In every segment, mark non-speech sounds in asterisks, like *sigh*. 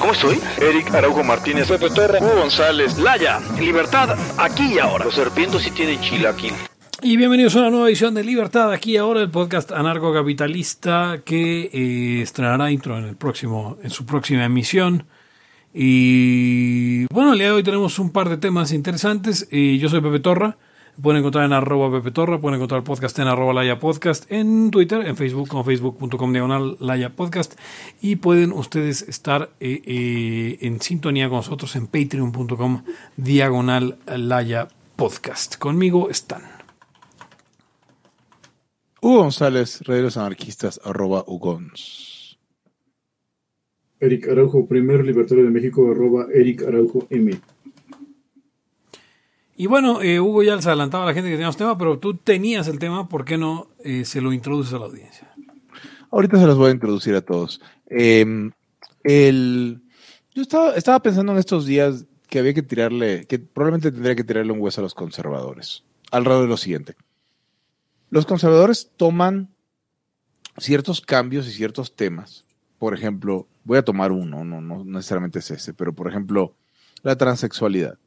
¿Cómo estoy? Eric Araujo Martínez, Pepe Torra, Hugo González, Laya, libertad, aquí y ahora. Los serpientes sí tienen chilaquil. Y bienvenidos a una nueva edición de Libertad, aquí y ahora el podcast anarcocapitalista que eh, estrenará intro en el próximo, en su próxima emisión. Y bueno, el día de hoy tenemos un par de temas interesantes. Y yo soy Pepe Torra. Pueden encontrar en arroba Pepe Torra, pueden encontrar el podcast en arroba Laya Podcast, en Twitter, en Facebook, como facebook.com diagonal Laya Podcast. Y pueden ustedes estar eh, eh, en sintonía con nosotros en patreon.com diagonal Laya Podcast. Conmigo están. Hugo González, Redes Anarquistas, arroba Ugons. Eric Araujo, primer libertario de México, arroba Eric Araujo M. Y bueno, eh, Hugo ya les adelantaba a la gente que teníamos tema, pero tú tenías el tema, ¿por qué no eh, se lo introduces a la audiencia? Ahorita se los voy a introducir a todos. Eh, el, yo estaba, estaba pensando en estos días que había que tirarle, que probablemente tendría que tirarle un hueso a los conservadores. Al lado de lo siguiente. Los conservadores toman ciertos cambios y ciertos temas. Por ejemplo, voy a tomar uno, no, no necesariamente es ese, pero por ejemplo, la transexualidad.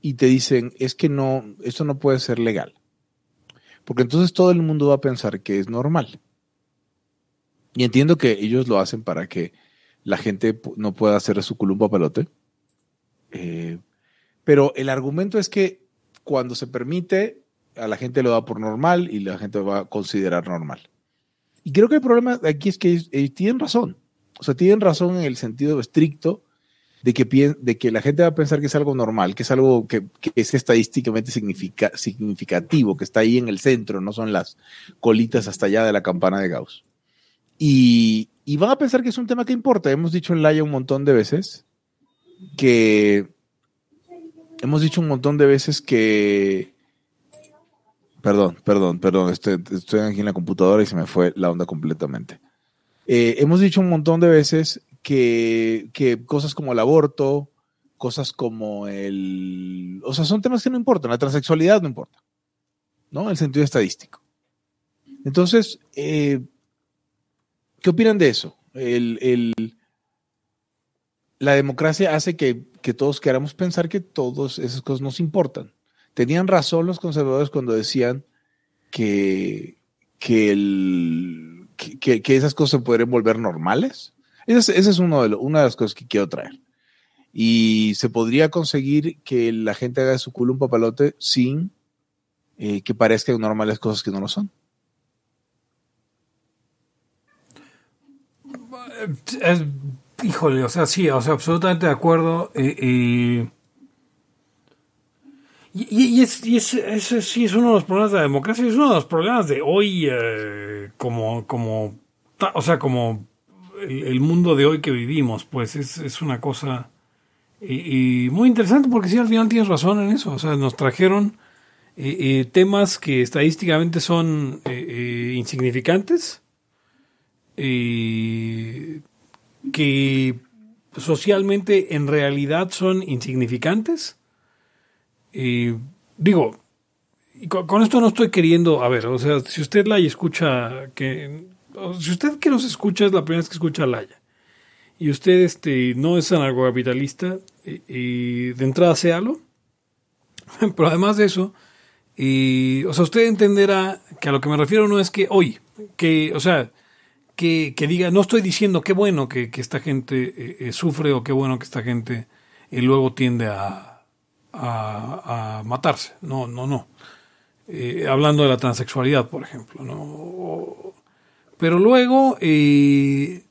Y te dicen, es que no, esto no puede ser legal. Porque entonces todo el mundo va a pensar que es normal. Y entiendo que ellos lo hacen para que la gente no pueda hacer su culumpa pelote. Eh, pero el argumento es que cuando se permite, a la gente lo da por normal y la gente va a considerar normal. Y creo que el problema aquí es que ellos tienen razón. O sea, tienen razón en el sentido estricto de que, de que la gente va a pensar que es algo normal, que es algo que, que es estadísticamente significa, significativo, que está ahí en el centro, no son las colitas hasta allá de la campana de Gauss. Y, y van a pensar que es un tema que importa. Hemos dicho en Laia un montón de veces que hemos dicho un montón de veces que Perdón, perdón, perdón, estoy, estoy, aquí en la computadora y se me fue la onda completamente. Eh, hemos dicho un montón de veces que, cosas como el aborto, cosas como el... O sea, son temas que no importan, la transexualidad no importa, ¿no? El sentido estadístico. Entonces, eh, ¿qué opinan de eso? El, el, la democracia hace que, que todos queramos pensar que todas esas cosas nos importan. Tenían razón los conservadores cuando decían que, que, el, que, que esas cosas se podrían volver normales. Esa es, ese es uno de lo, una de las cosas que quiero traer. Y se podría conseguir que la gente haga de su culo un papalote sin eh, que parezcan normales cosas que no lo son. Es, híjole, o sea, sí, o sea, absolutamente de acuerdo. Eh, eh, y, y, es, y es, ese sí es uno de los problemas de la democracia, es uno de los problemas de hoy, eh, como, como, o sea, como el, mundo de hoy que vivimos, pues es, es una cosa y, muy interesante porque sí, al final tienes razón en eso, o sea, nos trajeron eh, eh, temas que estadísticamente son eh, insignificantes, que socialmente en realidad son insignificantes. Y digo, con, esto no estoy queriendo, a ver, o sea, si usted la escucha, que, si usted que nos escucha es la primera vez que escucha a Laya, y usted este, no es anarcocapitalista, y, y de entrada séalo, *laughs* pero además de eso, y, o sea, usted entenderá que a lo que me refiero no es que hoy, que, o sea, que, que diga, no estoy diciendo qué bueno que, que esta gente eh, eh, sufre o qué bueno que esta gente eh, luego tiende a, a, a, matarse. No, no, no. eh, hablando de la transexualidad, por ejemplo, ¿no? Pero luego, eh,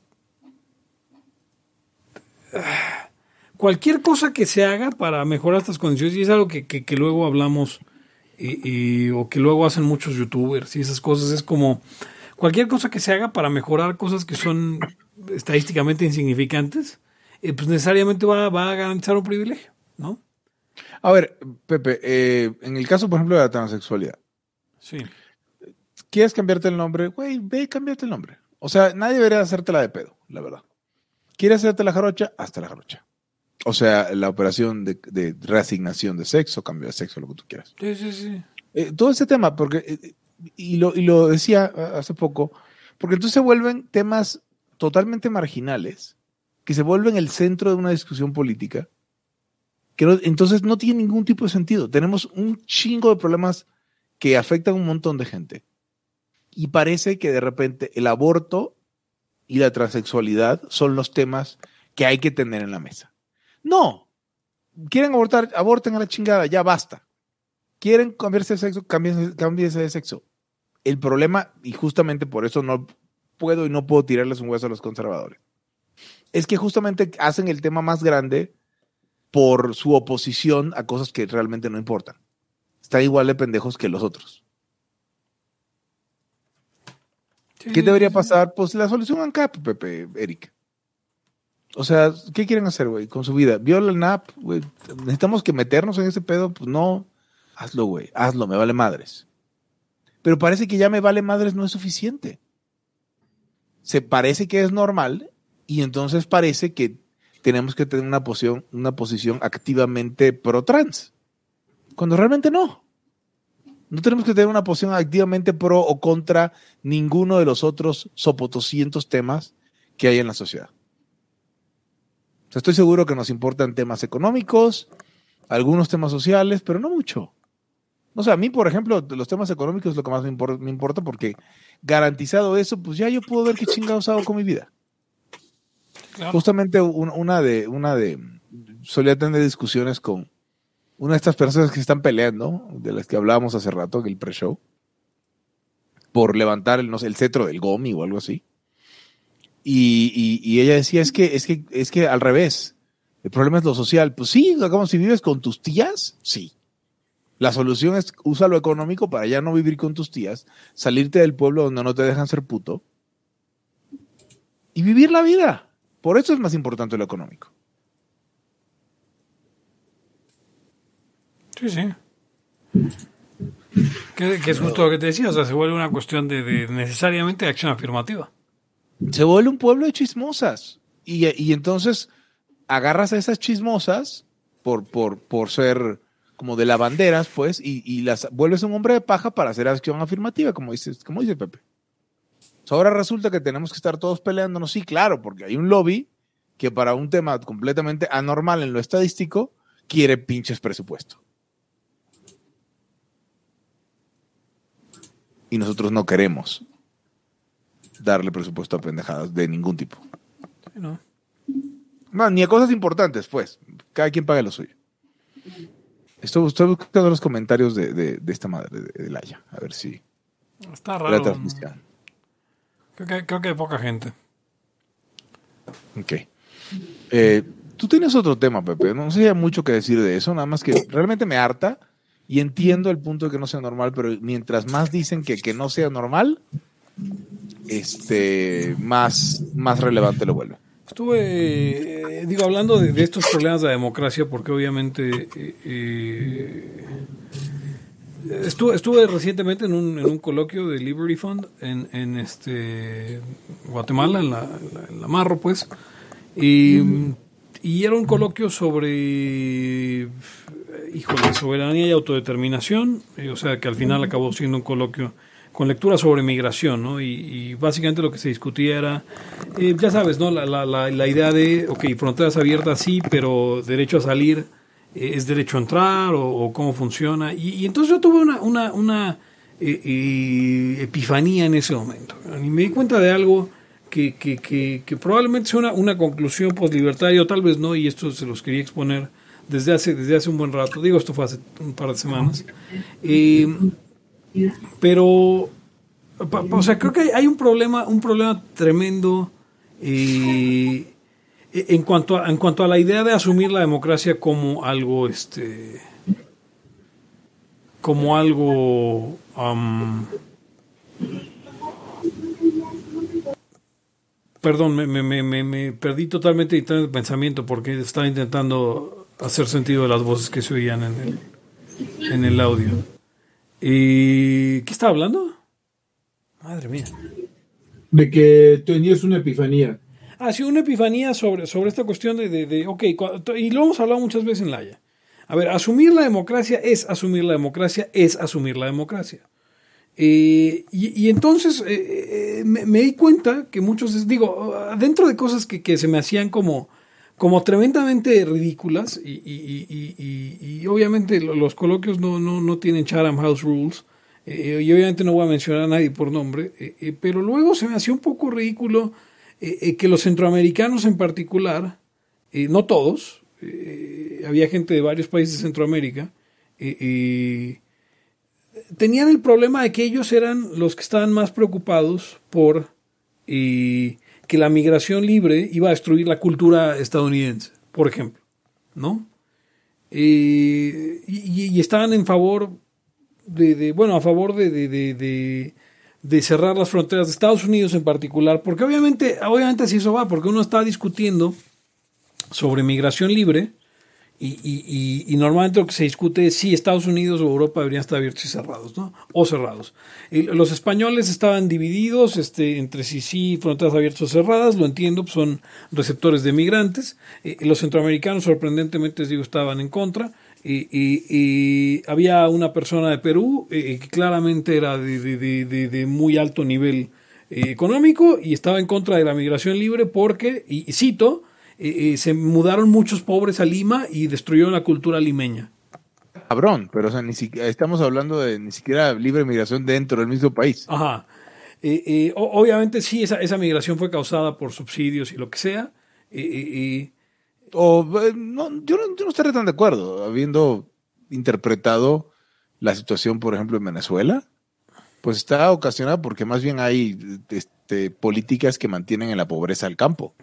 cualquier cosa que se haga para mejorar estas condiciones, y es algo que, que- que luego hablamos, y- y- o que luego hacen muchos youtubers y esas cosas, es como cualquier cosa que se haga para mejorar cosas que son estadísticamente insignificantes, eh, pues necesariamente va, va a garantizar un privilegio, ¿no? A ver, Pepe, eh, en el caso, por ejemplo, de la transexualidad, Sí. ¿Quieres cambiarte el nombre? Güey, ve y cámbiate el nombre. O sea, nadie debería hacértela de pedo, la verdad. ¿Quieres hacerte la jarocha? Hazte la jarocha. O sea, la operación de, de reasignación de sexo, cambio de sexo, lo que tú quieras. Sí, sí, sí. Eh, todo ese tema, porque, eh, y, lo, y lo decía eh, hace poco, porque entonces se vuelven temas totalmente marginales, que se vuelven el centro de una discusión política, que no- entonces no tiene ningún tipo de sentido. Tenemos un chingo de problemas que afectan a un montón de gente. Y parece que de repente el aborto y la transexualidad son los temas que hay que tener en la mesa. No. Quieren abortar, aborten a la chingada, ya basta quieren cambiarse de sexo, cámbiense, cámbiense de sexo. El problema, y justamente por eso no puedo y no puedo tirarles un hueso a los conservadores, es que justamente hacen el tema más grande por su oposición a cosas que realmente no importan. Están igual de pendejos que los otros. Sí, ¿Qué debería pasar? Pues la solución ANCAP, Pepe, Eric. O sea, ¿qué quieren hacer, güey, con su vida? Viola el NAP, güey. Necesitamos que meternos en ese pedo. Pues no. Hazlo, güey. Hazlo, me vale madres. Pero parece que ya me vale madres no es suficiente. Se parece que es normal y entonces parece que tenemos que tener una posición, una posición activamente pro trans. Cuando realmente no. No tenemos que tener una posición activamente pro o contra ninguno de los otros sopotoscientos temas que hay en la sociedad. O sea, estoy seguro que nos importan temas económicos, algunos temas sociales, pero no mucho. O sea, a mí, por ejemplo, los temas económicos es lo que más me, impor- me importa porque garantizado eso, pues ya yo puedo ver qué chingados hago con mi vida. Claro. Justamente un- una de, una de, solía tener discusiones con una de estas personas que están peleando, de las que hablábamos hace rato, en el pre-show, por levantar el, cetro del GOMI o algo así. Y, y- y ella decía, es que, es que, es que al revés, el problema es lo social. Pues sí, como si vives con tus tías, sí. La solución es usa lo económico para ya no vivir con tus tías, salirte del pueblo donde no te dejan ser puto y vivir la vida. Por eso es más importante lo económico. Sí, sí. Que, es justo lo que te decía, o sea, se vuelve una cuestión de, necesariamente acción afirmativa. Se vuelve un pueblo de chismosas. Y, y entonces agarras a esas chismosas por, por, por ser como de lavanderas, pues, y, y las vuelves un hombre de paja para hacer acción afirmativa, como, dices, como dice Pepe. Ahora resulta que tenemos que estar todos peleándonos. Sí, claro, porque hay un lobby que para un tema completamente anormal en lo estadístico quiere pinches presupuesto. Y nosotros no queremos darle presupuesto a pendejadas de ningún tipo. Sí, ¿no? No, ni a cosas importantes, pues. Cada quien paga lo suyo. Estoy, estoy buscando los comentarios de, de- de esta madre, de, de Laia. A ver si. Está La raro. transmisión. Creo que, creo que hay poca gente. Ok. Eh, Tú tienes otro tema, Pepe. No sé si hay mucho que decir de eso, nada más que realmente me harta y entiendo el punto de que no sea normal, pero mientras más dicen que, que no sea normal, este, más, más relevante lo vuelve. Estuve, eh, digo, hablando de, estos problemas de la democracia, porque obviamente eh, eh, estuve, estuve recientemente en un, en un coloquio de Liberty Fund en, en este Guatemala, en la, en la- en la Marro, pues, y, y era un coloquio sobre, híjole, soberanía y autodeterminación, eh, o sea, que al final acabó siendo un coloquio con lectura sobre migración, ¿no? Y, y básicamente lo que se discutía era, eh, ya sabes, ¿no? La, la, la, la idea de, ok, fronteras abiertas sí, pero derecho a salir eh, es derecho a entrar o, cómo funciona. Y, entonces yo tuve una, una, una eh, eh, epifanía en ese momento. Y me di cuenta de algo que, que, que, que probablemente sea una, una conclusión postlibertaria, o tal vez no, y esto se los quería exponer desde hace, desde hace un buen rato. Digo, esto fue hace un par de semanas. Eh, Pero, pa- pa- o sea, creo que hay, hay un problema, un problema tremendo eh, en cuanto a, en cuanto a la idea de asumir la democracia como algo, este, como algo, am, perdón, me, me, me, me- perdí totalmente de pensamiento porque estaba intentando hacer sentido de las voces que se oían en el, en el audio. ¿Y qué estaba hablando? Madre mía. De que tenías una epifanía. Ah, sí, una epifanía sobre, sobre esta cuestión de, de, de, ok, y lo hemos hablado muchas veces en la Haya. A ver, asumir la democracia es asumir la democracia, es asumir la democracia. Eh, y, y entonces eh, eh, me, me di cuenta que muchos, digo, dentro de cosas que, que se me hacían como, como tremendamente ridículas, y, y- y- y- obviamente lo- los coloquios no, no, no tienen Chatham House Rules, eh, y obviamente no voy a mencionar a nadie por nombre, eh, eh, pero luego se me hacía un poco ridículo que los centroamericanos en particular, no todos, había gente de varios países de Centroamérica, tenían el problema de que ellos eran los que estaban más preocupados por que la migración libre iba a destruir la cultura estadounidense, por ejemplo, ¿no? Eh, y, estaban en favor de, bueno, a favor de, de, de, de- de cerrar las fronteras de Estados Unidos en particular, porque obviamente, obviamente así eso va, porque uno está discutiendo sobre migración libre y, y- y- normalmente lo que se discute es si Estados Unidos o Europa deberían estar abiertos y cerrados, ¿no? O cerrados. Los españoles estaban divididos este, entre si sí, fronteras abiertas o cerradas, lo entiendo, pues son receptores de migrantes. Eh, los centroamericanos, sorprendentemente, digo, estaban en contra. Y, y- había una persona de Perú eh, que claramente era de, de- de- muy alto nivel eh, económico y estaba en contra de la migración libre porque, y cito, eh, eh, se mudaron muchos pobres a Lima y destruyeron la cultura limeña. Cabrón, pero o sea, ni siquiera, estamos hablando de ni siquiera libre migración dentro del mismo país. Ajá. Eh, eh, obviamente sí, esa, esa migración fue causada por subsidios y lo que sea. O, no, yo, no, yo no tan de acuerdo, habiendo interpretado la situación, por ejemplo, en Venezuela, pues está ocasionada porque más bien hay este, políticas que mantienen en la pobreza al campo.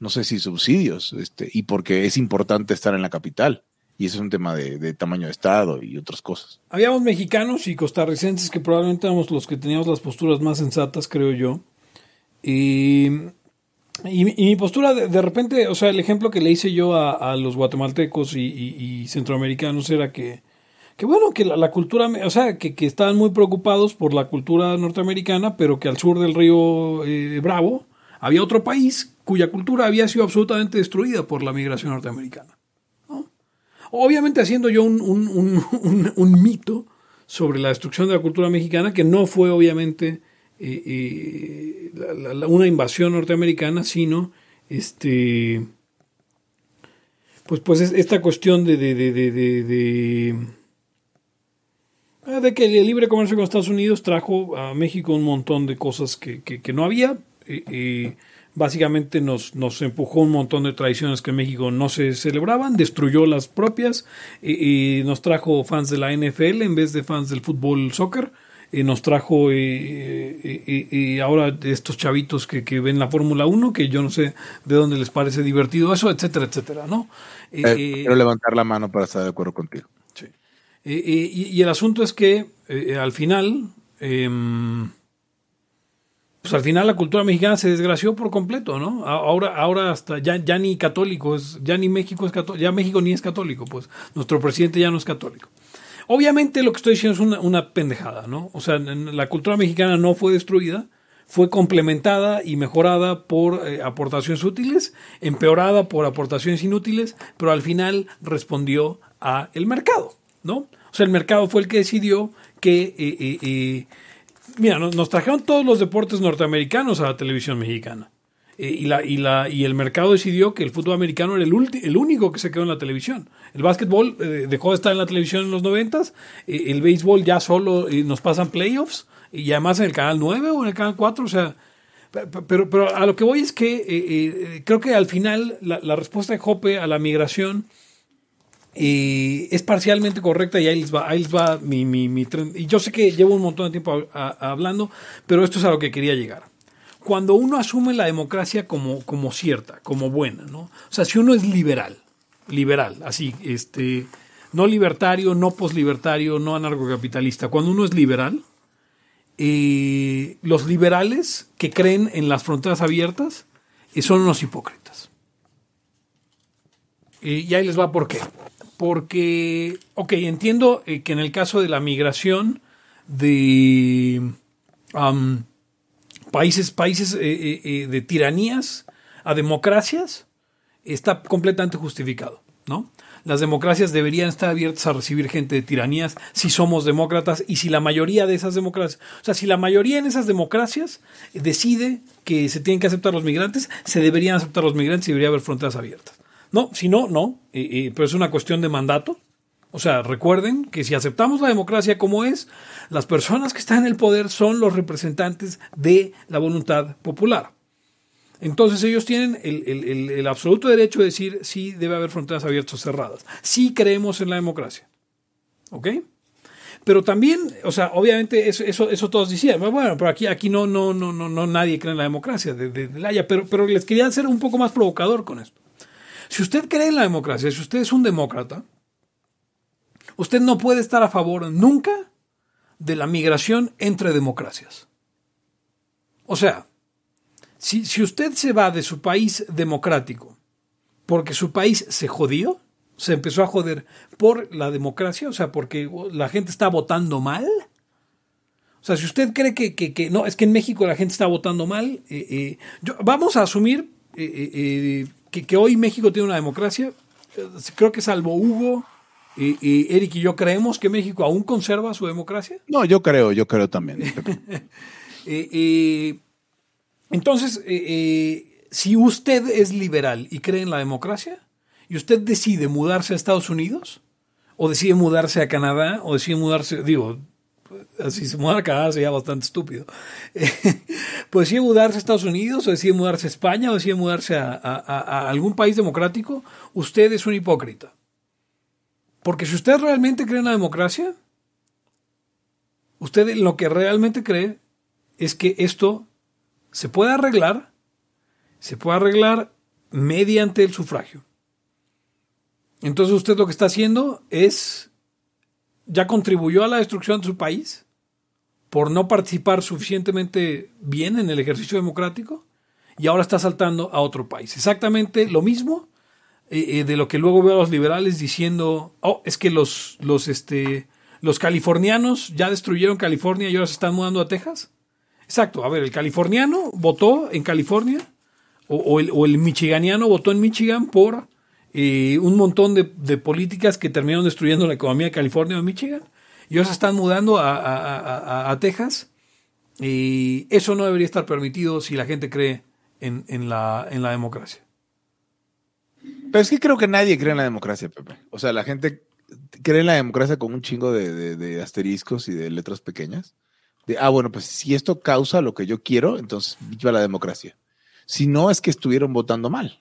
No sé si subsidios, este, y porque es importante estar en la capital. Y eso es un tema de, de tamaño de Estado y otras cosas. Habíamos mexicanos y costarricenses que probablemente éramos los que teníamos las posturas más sensatas, creo yo. Y, y- mi postura, de, de repente, o sea, el ejemplo que le hice yo a, a los guatemaltecos y, centroamericanos era que, que bueno, que la, la cultura, o sea, que, que estaban muy preocupados por la cultura norteamericana, pero que al sur del río eh, Bravo había otro país cuya cultura había sido absolutamente destruida por la migración norteamericana. Obviamente haciendo yo *laughs* un, mito sobre la destrucción de la cultura mexicana, que no fue obviamente eh, eh, una invasión norteamericana, sino este pues pues es- esta cuestión de de, de, de, ah, de que el libre comercio con Estados Unidos trajo a México un montón de cosas que- que no había. Eh, básicamente nos, nos empujó un montón de tradiciones que en México no se celebraban, destruyó las propias, eh, nos trajo fans de la NFL en vez de fans del fútbol soccer, eh, nos trajo eh, eh, eh, eh, ahora estos chavitos que, que ven la Fórmula 1, que yo no sé de dónde les parece divertido eso, etcétera, etcétera, ¿no? Eh, quiero levantar la mano para estar de acuerdo contigo. Sí. Y, y el asunto es que al final, em, pues al final la cultura mexicana se desgració por completo, ¿no? Ahora, ahora hasta ya, ya ni católico es, ya ni México es católico, ya México ni es católico, pues nuestro presidente ya no es católico. Obviamente lo que estoy diciendo es una, una pendejada, ¿no? O sea, la cultura mexicana no fue destruida, fue complementada y mejorada por eh, aportaciones útiles, empeorada por aportaciones inútiles, pero al final respondió a el mercado, ¿no? O sea, el mercado fue el que decidió que, eh, eh, mira, nos, nos trajeron todos los deportes norteamericanos a la televisión mexicana. Eh, y, la, y, la, y el mercado decidió que el fútbol americano era el, el único que se quedó en la televisión. El básquetbol eh, dejó de estar en la televisión en los noventas. eh, el béisbol ya solo eh, nos pasan playoffs. Y además en el canal 9 o en el canal 4. O sea, pe- pe- pero, pero a lo que voy es que creo que al final la, la respuesta de Jope a la migración eh, es parcialmente correcta y ahí les va, ahí les va mi, mi, mi tren- Y yo sé que llevo un montón de tiempo hablando, pero esto es a lo que quería llegar. Cuando uno asume la democracia como, como cierta, como buena, ¿no? O sea, si uno es liberal, liberal, así, este, no libertario, no poslibertario, no anarcocapitalista, cuando uno es liberal, eh, los liberales que creen en las fronteras abiertas eh, son unos hipócritas. Y ahí les va por qué. Porque, ok, entiendo eh, que en el caso de la migración de países, países eh, eh, de tiranías a democracias, está completamente justificado, ¿no? Las democracias deberían estar abiertas a recibir gente de tiranías si somos demócratas y si la mayoría de esas democracias, o sea, si la mayoría en esas democracias decide que se tienen que aceptar los migrantes, se deberían aceptar los migrantes y debería haber fronteras abiertas. No, si no, no, eh, pero es una cuestión de mandato. O sea, recuerden que si aceptamos la democracia como es, las personas que están en el poder son los representantes de la voluntad popular. Entonces ellos tienen el, absoluto derecho de decir sí debe haber fronteras abiertas o cerradas. Sí creemos en la democracia. ¿Ok? Pero también, o sea, obviamente eso, eso, eso todos decían, bueno, pero aquí, aquí no, no, no, no, no nadie cree en la democracia de, de- de la Haya, pero, pero les quería ser un poco más provocador con esto. Si usted cree en la democracia, si usted es un demócrata, usted no puede estar a favor nunca de la migración entre democracias. O sea, si, si usted se va de su país democrático porque su país se jodió, se empezó a joder por la democracia, o sea, porque la gente está votando mal. O sea, si usted cree que, que- que- no, es que en México la gente está votando mal, eh, eh, vamos a asumir eh, que, que hoy México tiene una democracia. Eh, Creo que salvo Hugo, eh, eh, Eric y yo creemos que México aún conserva su democracia. No, yo creo, yo creo también. *laughs* Eh, eh, entonces, eh, eh, si usted es liberal y cree en la democracia, y usted decide mudarse a Estados Unidos, o decide mudarse a Canadá, o decide mudarse, digo, así se muda a Canadá sería bastante estúpido, *laughs* pues decide mudarse a Estados Unidos, o decide mudarse a España, o decide mudarse a, a- algún país democrático, usted es un hipócrita. Porque si usted realmente cree en la democracia, usted lo que realmente cree es que esto se puede arreglar, se puede arreglar mediante el sufragio. Entonces usted lo que está haciendo es, ya contribuyó a la destrucción de su país por no participar suficientemente bien en el ejercicio democrático y ahora está saltando a otro país. Exactamente lo mismo eh, eh, de lo que luego veo a los liberales diciendo, oh, es que los, los, este, los californianos ya destruyeron California y ahora se están mudando a Texas. Exacto, a ver, el californiano votó en California o, el, o el michiganiano votó en Michigan por eh, un montón de, políticas que terminaron destruyendo la economía de California o de Michigan y ahora se están mudando a, Texas y eso no debería estar permitido si la gente cree en, la, democracia. Pero es que creo que nadie cree en la democracia, Pepe. O sea, la gente cree en la democracia con un chingo de asteriscos y de letras pequeñas. De, ah, bueno, pues si esto causa lo que yo quiero, entonces viva la democracia. Si no, es que estuvieron votando mal.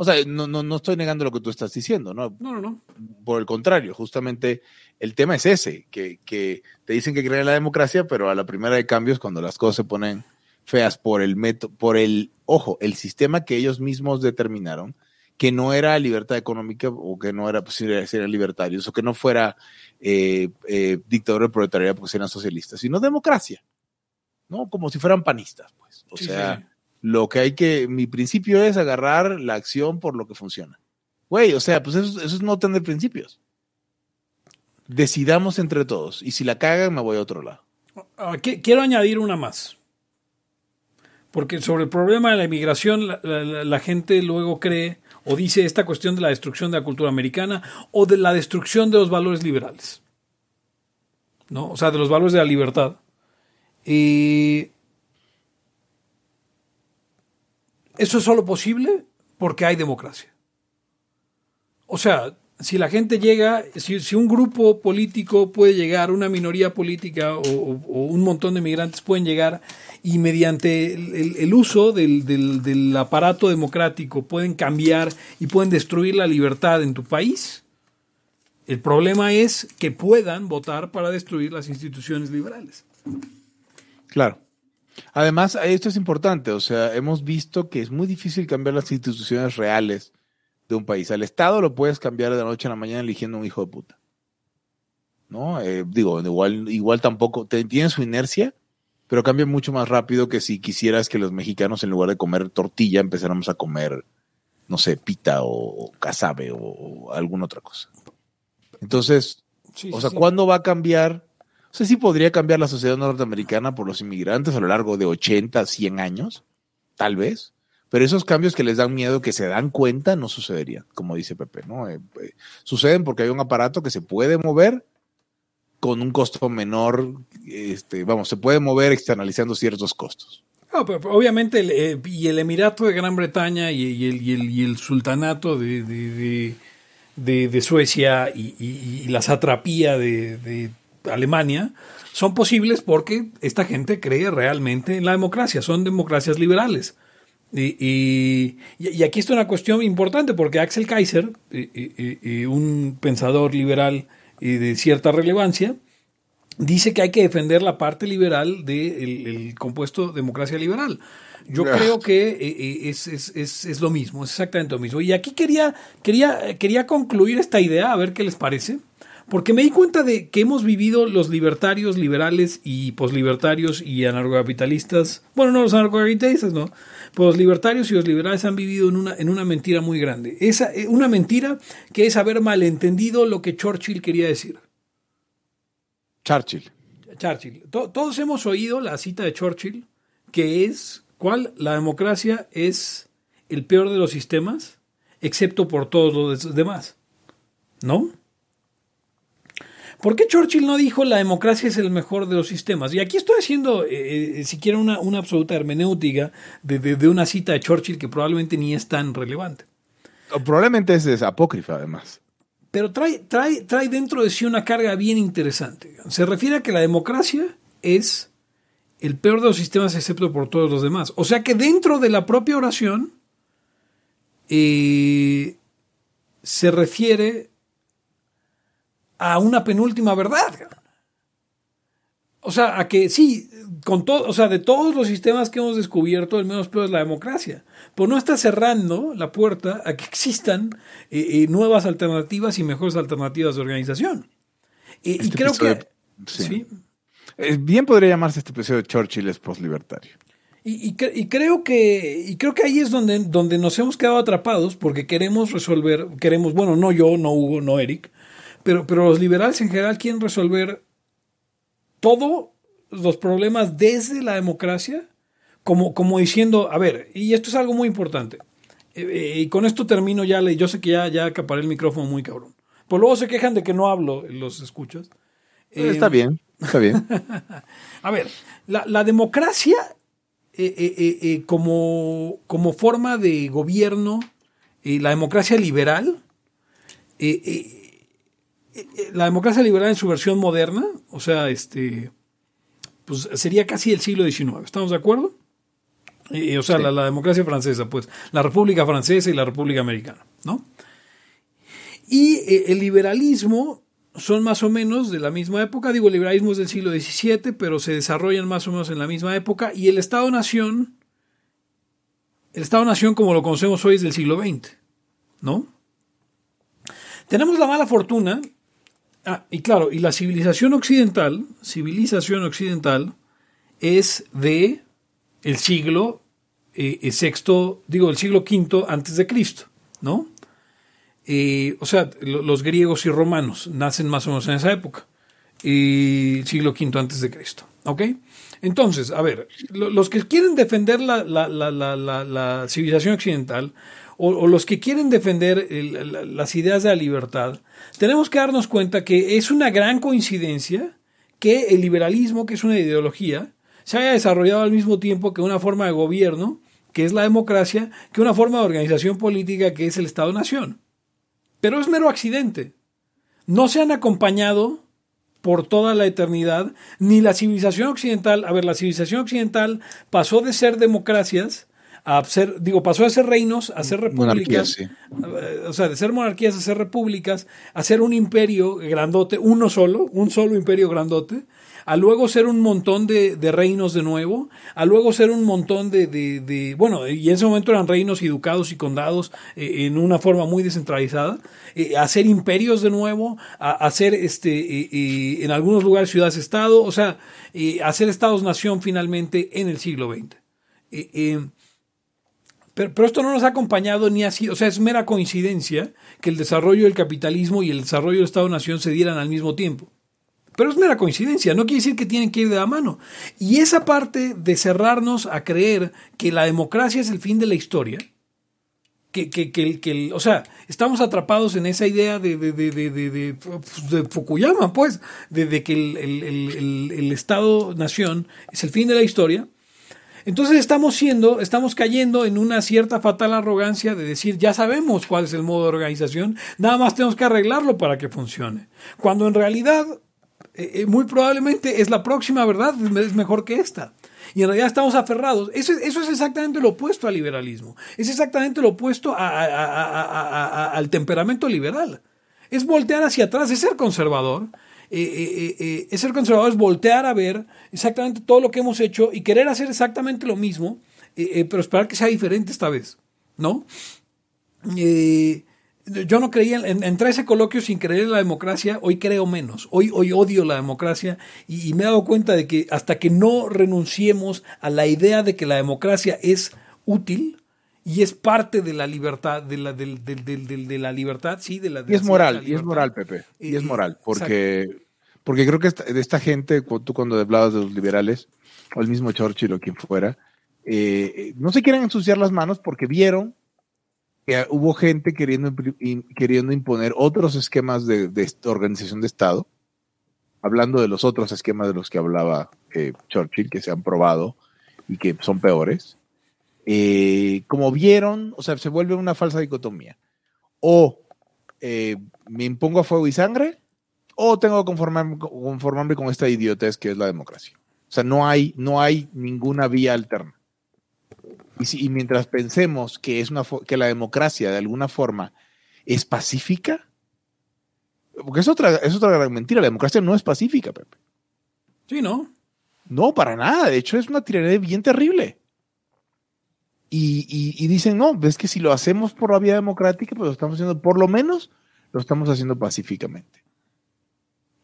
O sea, no, no, no estoy negando lo que tú estás diciendo, ¿no? No, no, no. Por el contrario, justamente el tema es ese, que, que te dicen que creen en la democracia, pero a la primera de cambios, cuando las cosas se ponen feas por el método, por el, ojo, el sistema que ellos mismos determinaron, que no era libertad económica o que no era, pues, era, eran libertarios o que no fuera eh, eh, dictadura del proletariado porque eran socialistas, sino democracia, ¿no? Como si fueran panistas, pues. O Sí, sea, sí. Lo que hay que, mi principio es agarrar la acción por lo que funciona. Güey, o sea, pues eso, eso es no tener principios. Decidamos entre todos. Y si la cagan, me voy a otro lado. Ah, qui- quiero añadir una más. Porque sobre el problema de la inmigración, la- la gente luego cree o dice esta cuestión de la destrucción de la cultura americana o de la destrucción de los valores liberales. ¿No? O sea, de los valores de la libertad. Y eso es solo posible porque hay democracia. O sea, si la gente llega, si, un grupo político puede llegar, una minoría política o, un montón de migrantes pueden llegar y mediante el, uso del- del aparato democrático pueden cambiar y pueden destruir la libertad en tu país, El problema es que puedan votar para destruir las instituciones liberales. Claro. Además, esto es importante, o sea, hemos visto que es muy difícil cambiar las instituciones reales de un país. Al Estado lo puedes cambiar de la noche a la mañana eligiendo un hijo de puta. ¿No? Eh, digo, igual, igual tampoco, tiene su inercia, pero cambia mucho más rápido que si quisieras que los mexicanos en lugar de comer tortilla empezáramos a comer, no sé, pita o, casabe o, o alguna otra cosa. Entonces, Sí, o sea, sí. ¿cuándo va a cambiar? Sea, sí podría cambiar la sociedad norteamericana por los inmigrantes a lo largo de 80, 100 años, tal vez. Pero esos cambios que les dan miedo, que se dan cuenta, no sucederían, como dice Pepe, ¿no? Eh, eh, suceden porque hay un aparato que se puede mover con un costo menor, este, vamos, se puede mover externalizando ciertos costos. Obviamente, eh, y el Emirato de Gran Bretaña y, el, y el- y el Sultanato de, de- de- Suecia y, la satrapía de Alemania son posibles porque esta gente cree realmente en la democracia, son democracias liberales. Y, y- y aquí está una cuestión importante porque Axel Kaiser, eh, un pensador liberal eh, de cierta relevancia, dice que hay que defender la parte liberal del el compuesto democracia liberal. Yo creo que eh, eh, es, es- es- es lo mismo, es exactamente lo mismo. Y aquí quería, quería, quería concluir esta idea, a ver qué les parece, porque me di cuenta de que hemos vivido los libertarios, liberales y poslibertarios y anarcocapitalistas, bueno, no los anarcocapitalistas, no, pues los libertarios y los liberales han vivido en una, en una mentira muy grande. Esa, eh, una mentira que es haber malentendido lo que Churchill quería decir. Churchill. Churchill. To- todos hemos oído la cita de Churchill, que es, ¿cuál? La democracia es el peor de los sistemas, excepto por todos los demás. ¿No? ¿Por qué Churchill no dijo la democracia es el mejor de los sistemas? Y aquí estoy haciendo, eh, eh, si quieren, una, una absoluta hermenéutica de, de- de una cita de Churchill que probablemente ni es tan relevante. Probablemente es, es apócrifa, además. pero trae, trae, trae dentro de sí una carga bien interesante. Se refiere a que la democracia es el peor de los sistemas excepto por todos los demás. O sea que dentro de la propia oración eh, se refiere a una penúltima verdad. O sea, a que sí, con todo, o sea, de todos los sistemas que hemos descubierto, el menos peor es la democracia. Pero no está cerrando la puerta a que existan eh, eh, nuevas alternativas y mejores alternativas de organización. Eh, y Este creo que. sí. sí. Bien podría llamarse este episodio Churchill es postlibertario. Y, y y creo que y creo que ahí es donde, donde nos hemos quedado atrapados porque queremos resolver, queremos, bueno, no yo, no Hugo, no Eric, pero, pero los liberales en general quieren resolver todos los problemas desde la democracia, como, como diciendo, a ver, y esto es algo muy importante, eh, eh, y con esto termino ya, yo sé que ya, ya acaparé el micrófono muy cabrón, pero luego se quejan de que no hablo, los escuchas. Eh, está bien, está bien. *laughs* a ver, la, la democracia como, como forma de gobierno, la democracia liberal, eh, la democracia liberal en su versión moderna, o sea, este, pues sería casi el siglo XIX, ¿estamos de acuerdo? Eh, eh, o sea, Sí. la, la democracia francesa, pues, la República Francesa y la República Americana, ¿no? Y eh, el liberalismo son más o menos de la misma época. Digo, el liberalismo es del siglo XVII, pero se desarrollan más o menos en la misma época. Y el Estado-Nación, el Estado-Nación como lo conocemos hoy es del siglo XX, ¿no? Tenemos la mala fortuna, ah, y claro, y la civilización occidental, civilización occidental, es de el siglo eh, eh, sexto, digo, el siglo V antes de Cristo, ¿no? Eh, o sea, lo- los griegos y romanos nacen más o menos en esa época, eh, siglo V antes de Cristo, ¿ok? Entonces, a ver, lo- los que quieren defender la- la- la- la civilización occidental o, los que quieren defender las ideas de la libertad, tenemos que darnos cuenta que es una gran coincidencia que el liberalismo, que es una ideología, se haya desarrollado al mismo tiempo que una forma de gobierno, que es la democracia, que una forma de organización política, que es el Estado-Nación. Pero es mero accidente. No se han acompañado por toda la eternidad, ni la civilización occidental, a ver, la civilización occidental pasó de ser democracias a ser, digo, pasó a ser reinos, a ser repúblicas, sí. eh, o sea, de ser monarquías a ser repúblicas, a ser un imperio grandote, uno solo, un solo imperio grandote, a luego ser un montón de, de reinos de nuevo, a luego ser un montón de, de- de- bueno, y en ese momento eran reinos y ducados y condados eh, en una forma muy descentralizada, eh, a ser imperios de nuevo, a, a ser este, eh, en algunos lugares ciudades-estado, o sea, a ser estados-nación finalmente en el siglo XX. Pero, esto no nos ha acompañado ni así, o sea, es mera coincidencia que el desarrollo del capitalismo y el desarrollo del Estado-Nación se dieran al mismo tiempo. Pero es mera coincidencia, no quiere decir que tienen que ir de la mano. Y esa parte de cerrarnos a creer que la democracia es el fin de la historia, que, que, que, que o sea, estamos atrapados en esa idea de, de, de, de, Fukuyama, pues, de, que el- el- el- el Estado-Nación es el fin de la historia. Entonces estamos siendo, estamos cayendo en una cierta fatal arrogancia de decir, ya sabemos cuál es el modo de organización, nada más tenemos que arreglarlo para que funcione. Cuando en realidad, eh, eh, muy probablemente es la próxima verdad, es mejor que esta. Y en realidad estamos aferrados. Eso, es- exactamente lo opuesto al liberalismo. Es exactamente lo opuesto al temperamento liberal. Es voltear hacia atrás, es ser conservador. Eh, eh, eh, eh, es ser conservador, es voltear a ver exactamente todo lo que hemos hecho y querer hacer exactamente lo mismo, eh, pero esperar que sea diferente esta vez, ¿no? Yo no creía, en, entré a ese coloquio sin creer en la democracia, hoy creo menos, hoy, hoy odio la democracia y, y me he dado cuenta de que hasta que no renunciemos a la idea de que la democracia es útil y es parte de la libertad, de la, del- del- de la libertad, sí, de la de Y es moral, y es moral, Pepe. Y es moral, porque, porque creo que esta, de esta gente, tú cuando hablabas de los liberales, o el mismo Churchill o quien fuera, eh, eh, no se quieren ensuciar las manos porque vieron que hubo gente queriendo, queriendo imponer otros esquemas de, de organización de Estado, hablando de los otros esquemas de los que hablaba eh, Churchill, que se han probado y que son peores. Eh, como vieron, o sea, se vuelve una falsa dicotomía. O eh, me impongo a fuego y sangre, o tengo que conformarme, conformarme con esta idiotez que es la democracia. O sea, no hay, no hay ninguna vía alterna. Y, si- y mientras pensemos que, es una, que la democracia de alguna forma es pacífica, porque es otra, es otra gran mentira, la democracia no es pacífica, Pepe. Sí, ¿no? No, para nada. De hecho, es una tiranía bien terrible. Y, y- y dicen, no, es que si lo hacemos por la vía democrática, pues lo estamos haciendo, por lo menos, lo estamos haciendo pacíficamente.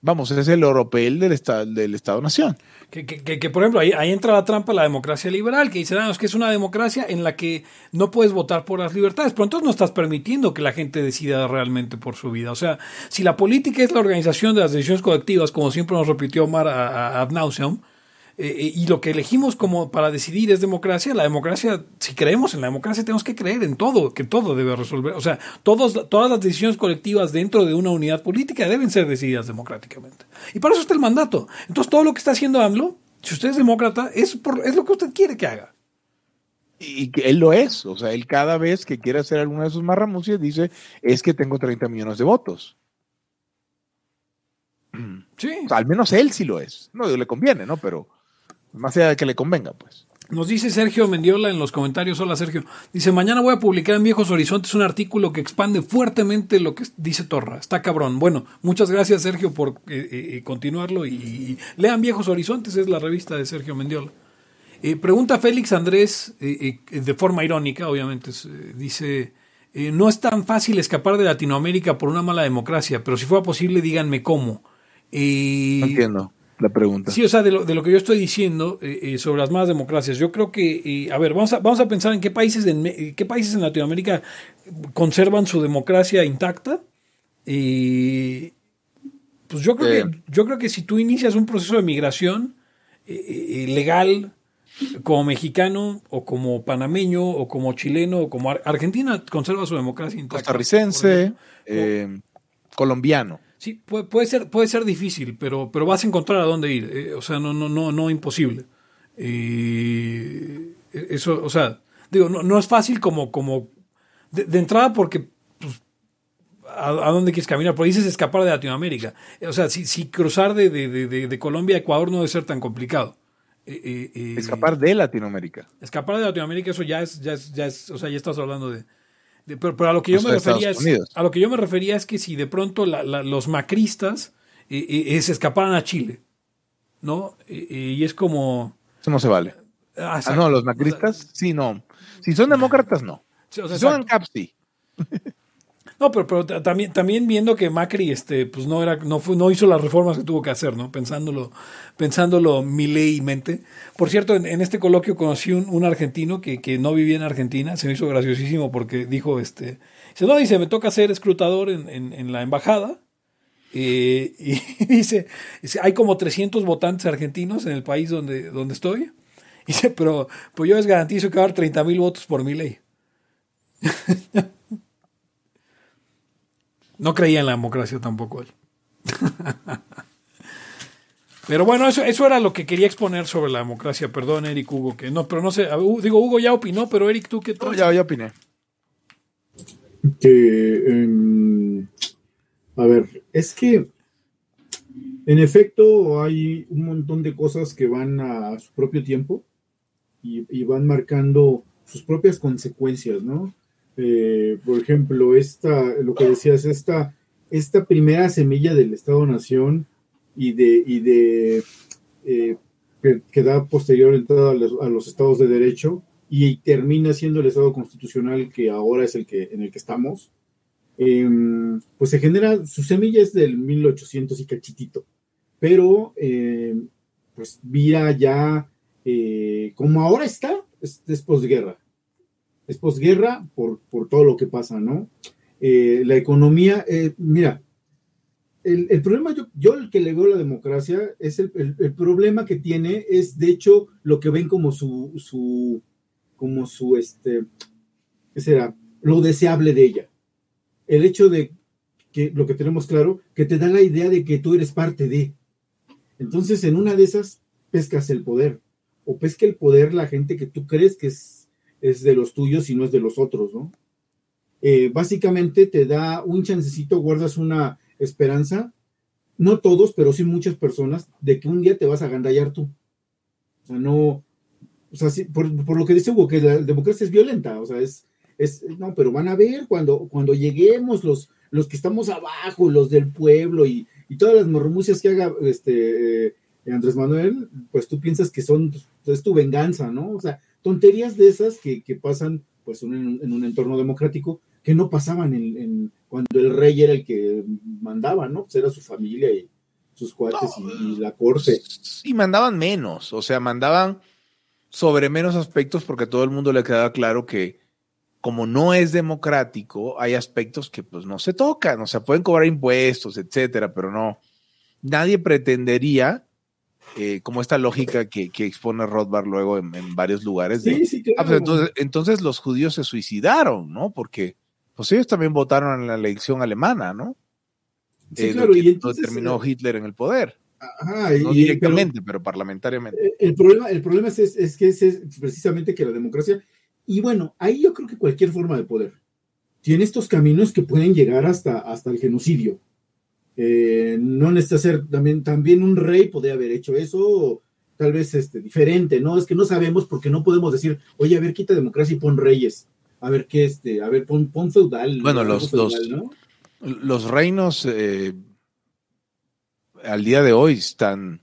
Vamos, ese es el oropel del, esta- del Estado-Nación. Que, que- que- por ejemplo, ahí, entra la trampa la democracia liberal, que dice, "Ah, es que es una democracia en la que no puedes votar por las libertades, pero entonces no estás permitiendo que la gente decida realmente por su vida. O sea, si la política es la organización de las decisiones colectivas, como siempre nos repitió Omar a- a- ad nauseam, eh, eh, y lo que elegimos como para decidir es democracia, la democracia, si creemos en la democracia, tenemos que creer en todo, que todo debe resolver. O sea, todos, todas las decisiones colectivas dentro de una unidad política deben ser decididas democráticamente. Y para eso está el mandato. Entonces, todo lo que está haciendo AMLO, si usted es demócrata, es, por, es lo que usted quiere que haga. Y que él lo es. O sea, él cada vez que quiere hacer alguna de sus marramucias dice, es que tengo 30 millones de votos. Sí. O sea, al menos él sí lo es. No, le conviene, ¿no? Pero más allá de que le convenga, pues. Nos dice Sergio Mendiola en los comentarios, hola Sergio, dice, mañana voy a publicar en Viejos Horizontes un artículo que expande fuertemente lo que dice Torra, está cabrón. Bueno, muchas gracias Sergio por eh, eh, continuarlo y, y lean Viejos Horizontes, es la revista de Sergio Mendiola. Eh, pregunta Félix Andrés, eh, eh, de forma irónica, obviamente, es, eh, dice, eh, no es tan fácil escapar de Latinoamérica por una mala democracia, pero si fuera posible, díganme cómo. Eh, No entiendo la pregunta. Sí, o sea, de lo, de lo que yo estoy diciendo eh, eh, sobre las malas democracias, yo creo que, eh, a ver, vamos a, vamos a pensar en qué países, en, Me- qué países en Latinoamérica conservan su democracia intacta. Y pues yo creo, Eh. que, yo creo que si tú inicias un proceso de migración eh, eh, legal como mexicano o como panameño o como chileno o como ar- Argentina conserva su democracia intacta. Costarricense, eh, colombiano. Sí, puede, puede ser, puede ser difícil, pero, pero vas a encontrar a dónde ir. eh, o sea, no, no, no, no imposible. Eh, eso, o sea, digo, no, no es fácil como, como de, de entrada porque pues, a, a dónde quieres caminar, porque dices escapar de Latinoamérica. O sea, si, si cruzar de, de, de- Colombia a Ecuador no debe ser tan complicado. Eh, eh, Escapar de Latinoamérica. escapar de Latinoamérica, eso ya es, ya es, ya es, o sea, ya estás hablando de, de- pero, pero a lo que yo me refería es, a lo que yo me refería es que si de pronto la- la- los macristas eh, eh, eh, se escaparan a Chile, ¿no? Eh, y es como Eso no se vale. ah, Ah, no, los macristas, sí, no. Si son demócratas, no. Sí, o sea, Si son. ANCAP, sí. No, pero, pero ta- también, también viendo que Macri este, pues no era, no fue, no hizo las reformas que tuvo que hacer, ¿no? Pensándolo, pensándolo mente. Por cierto, en, este coloquio conocí un, un argentino que, que no vivía en Argentina, se me hizo graciosísimo porque dijo, este, dice, no, dice, me toca ser escrutador en, en, la embajada. eh, *laughs* y dice, hay como 300 votantes argentinos en el país donde, donde estoy. *laughs* Dice, pero pues yo les garantizo que va a haber 30 mil votos por mi ley. *laughs* No creía en la democracia tampoco él. Pero bueno, eso, eso era lo que quería exponer sobre la democracia. Perdón, Eric Hugo, que no, pero no sé. uh, Digo, Hugo ya opinó, pero Eric, ¿tú qué No, tal? ya, ya opiné. que em, a ver, es que en efecto hay un montón de cosas que van a su propio tiempo y, y van marcando sus propias consecuencias, ¿no? Eh, por ejemplo, esta, lo que decías, esta, esta primera semilla del Estado-Nación y de, y de eh, que, da posterior entrada a los, a los estados de derecho y termina siendo el estado constitucional que ahora es el que en el que estamos, eh, pues se genera, su semilla es del 1800 y cachitito, pero eh, pues vía ya, eh, como ahora está, es, es posguerra, es posguerra por, por todo lo que pasa, ¿no? Eh, la economía, eh, mira, el, el problema, yo, yo el que le veo a la democracia, es el, el- problema que tiene, es de hecho lo que ven como su, su como su, este, ¿qué será? Lo deseable de ella. El hecho de que, lo que tenemos claro, que te da la idea de que tú eres parte de. Entonces, en una de esas, pescas el poder. O pesca el poder la gente que tú crees que es, es de los tuyos y no es de los otros, ¿no? Eh, básicamente te da un chancecito, guardas una esperanza, no todos, pero sí muchas personas, de que un día te vas a gandallar tú. O sea, no, o sea, sí, por, por lo que dice Hugo, que la democracia es violenta, o sea, es, es no, pero van a ver cuando, cuando lleguemos los, los que estamos abajo, los del pueblo y, y todas las mormucias que haga este eh, Andrés Manuel, pues tú piensas que son, es tu venganza, ¿no? O sea, tonterías de esas que, que pasan pues un- en, un- en un entorno democrático que no pasaban en, en- cuando el rey era el que mandaba, ¿no? Pues era su familia y sus cuates y, y la corte. Y mandaban menos, o sea, mandaban sobre menos aspectos porque a todo el mundo le quedaba claro que como no es democrático, hay aspectos que pues no se tocan, o sea, pueden cobrar impuestos, etcétera, pero no, nadie pretendería, eh, como esta lógica que, que expone Rothbard luego en, en varios lugares, de, Sí, sí, claro. Ah, pues entonces, entonces los judíos se suicidaron, ¿no? Porque pues ellos también votaron en la elección alemana, ¿no? Sí, Eh, claro, donde- y entonces, terminó eh, Hitler en el poder. Ajá, No y- directamente, pero, parlamentariamente. pero, el problema, el problema es, es- es que es, es precisamente que la democracia, y bueno, ahí yo creo que cualquier forma de poder tiene estos caminos que pueden llegar hasta, hasta el genocidio. Eh, no necesita ser también, también un rey podría haber hecho eso, o tal vez este, diferente, ¿no? Es que no sabemos porque no podemos decir, oye, a ver, quita democracia y pon reyes. A ver qué, este, a ver, pon, pon feudal. Bueno, los- feudal, los- ¿no? Los reinos eh, al día de hoy están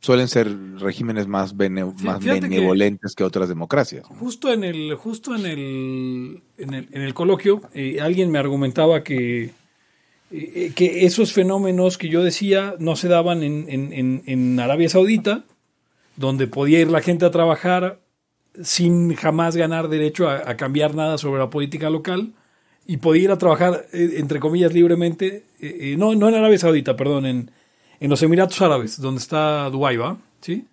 suelen ser regímenes más, bene- más que- benevolentes que... otras democracias. Justo en el, justo en el, en el, en el coloquio, eh, alguien me argumentaba que, eh, que esos fenómenos que yo decía no se daban en, en- en- Arabia Saudita, donde podía ir la gente a trabajar sin jamás ganar derecho a, a cambiar nada sobre la política local y podía ir a trabajar, eh, entre comillas, libremente, eh, eh, no, no en Arabia Saudita, perdón, en, en los Emiratos Árabes, donde está Dubái, ¿va? ¿Sí?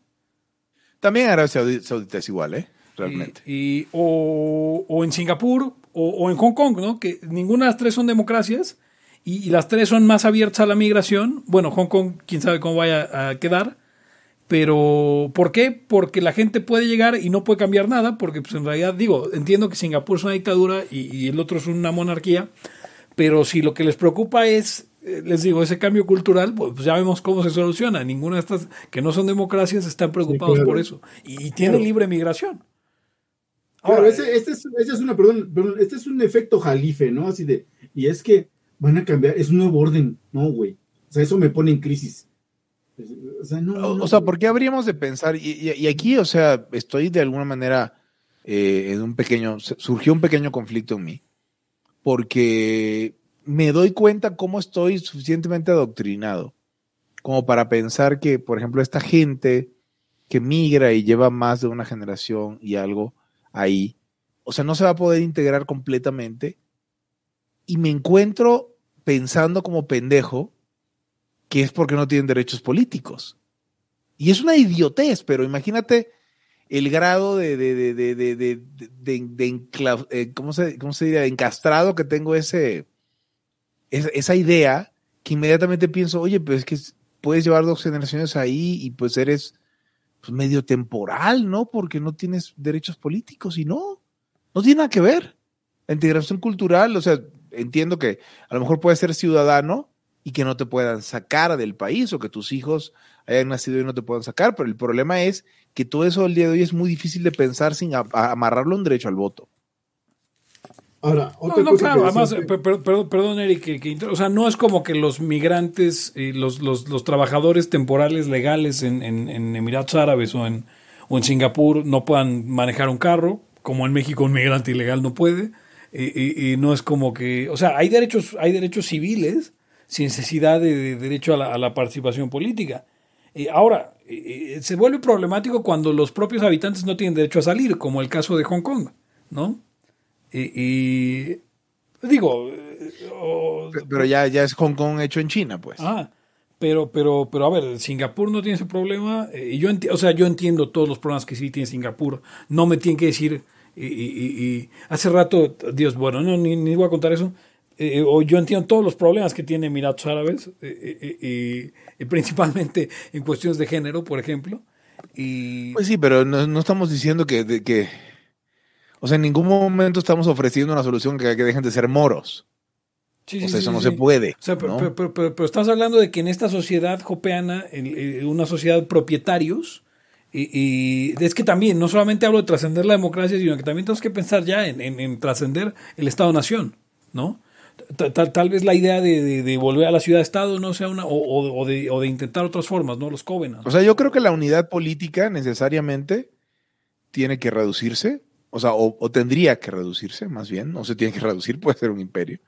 También Arabia Saudita es igual, ¿eh? Realmente. Y, y- o, o en Singapur o, o en Hong Kong, ¿no? Que ninguna de las tres son democracias y, y las tres son más abiertas a la migración. Bueno, Hong Kong, quién sabe cómo vaya a quedar. Pero, ¿por qué? Porque la gente puede llegar y no puede cambiar nada, porque pues en realidad, digo, entiendo que Singapur es una dictadura y, y el otro es una monarquía, pero si lo que les preocupa es eh, les digo, ese cambio cultural, pues ya vemos cómo se soluciona. Ninguna de estas que no son democracias están preocupados claro. por eso. Y, y tiene Claro. libre migración. Claro, Ahora, ese, este, es, ese es una, perdón, perdón, este es un efecto jalife, ¿no? Así de, y es que van a cambiar, es un nuevo orden, no, güey. O sea, eso me pone en crisis. O sea, no, no, O, no, o sea. ¿por qué habríamos de pensar? Y, y- y aquí, o sea, estoy de alguna manera eh, en un pequeño, surgió un pequeño conflicto en mí, porque me doy cuenta cómo estoy suficientemente adoctrinado como para pensar que, por ejemplo, esta gente que migra y lleva más de una generación y algo ahí, o sea, no se va a poder integrar completamente. Y me encuentro pensando como pendejo que es porque no tienen derechos políticos. Y es una idiotez, pero imagínate el grado de, de, de, de, eh, ¿cómo, se, ¿cómo se encastrado que tengo ese, es- esa idea que inmediatamente pienso, oye, pues es que puedes llevar dos generaciones ahí y pues eres pues, medio temporal, ¿no? Porque no tienes derechos políticos y no, no tiene nada que ver. La integración cultural, o sea, entiendo que a lo mejor puedes ser ciudadano y que no te puedan sacar del país o que tus hijos hayan nacido y no te puedan sacar, pero el problema es que todo eso al día de hoy es muy difícil de pensar sin a- a- amarrarlo a un derecho al voto. Ahora, No, otra no, cosa claro, que además, per- perdón, perdón, Eric, que, que o sea, no es como que los migrantes, eh, los, los, los trabajadores temporales legales en, en, en Emiratos Árabes o en, o en Singapur no puedan manejar un carro, como en México un migrante ilegal no puede, y, y- y no es como que, o sea, hay derechos, hay derechos civiles sin necesidad de, de derecho a la, a la participación política. Eh, ahora, eh, eh, se vuelve problemático cuando los propios habitantes no tienen derecho a salir, como el caso de Hong Kong, ¿no? Y, y- digo, Pero ya, ya es Hong Kong hecho en China, pues. ah, pero, pero, pero a ver, Singapur no tiene ese problema. eh, y yo o sea, yo entiendo todos los problemas que sí tiene Singapur. No me tienen que decir. Y, y- y- hace rato, Dios, bueno, no, ni, ni voy a contar eso. eh, o yo entiendo todos los problemas que tiene Emiratos Árabes, eh, eh, eh, principalmente *laughs* en cuestiones de género, por ejemplo. Y, Pues sí, pero no, no estamos diciendo que, de- que, o sea, en ningún momento estamos ofreciendo una solución que, que dejen de ser moros. Sí, O sea, sí, eso no sí. se puede. O sea, pero, ¿no? pero- pero- pero- pero estás hablando de que en esta sociedad jopeana, en, en una sociedad de propietarios, y, y es que también, no solamente hablo de trascender la democracia, sino que también tenemos que pensar ya en, en- en trascender el Estado-Nación, ¿no? Ta- Tal, tal vez la idea de, de- de volver a la ciudad-estado no sea una, o, o- o de, o de intentar otras formas, ¿no? Los covenants. O sea, yo creo que la unidad política necesariamente tiene que reducirse, o sea, o, tendría que reducirse, más bien, no se tiene que reducir, puede ser un imperio.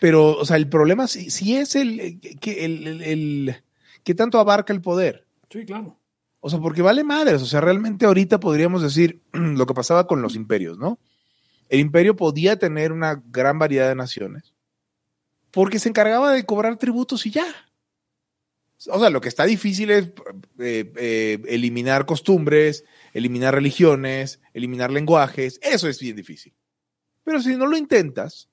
Pero, o sea, el problema sí, sí es el que el, el- el- que tanto abarca el poder. Sí, claro. O sea, porque vale madres. O sea, realmente ahorita podríamos decir *clears throat* lo que pasaba con los imperios, ¿no? El imperio podía tener una gran variedad de naciones porque se encargaba de cobrar tributos y ya. O sea, lo que está difícil es eh, eh, eliminar costumbres, eliminar religiones, eliminar lenguajes. Eso es bien difícil. Pero si no lo intentas,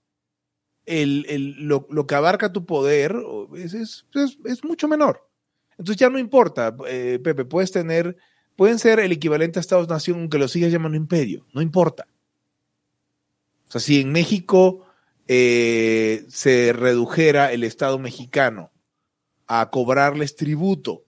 el, el- lo, lo que abarca tu poder es- es mucho menor. Entonces ya no importa, eh, Pepe, puedes tener, pueden ser el equivalente a Estados-Nación aunque lo sigas llamando imperio, no importa. O sea, si en México eh, se redujera el Estado mexicano a cobrarles tributo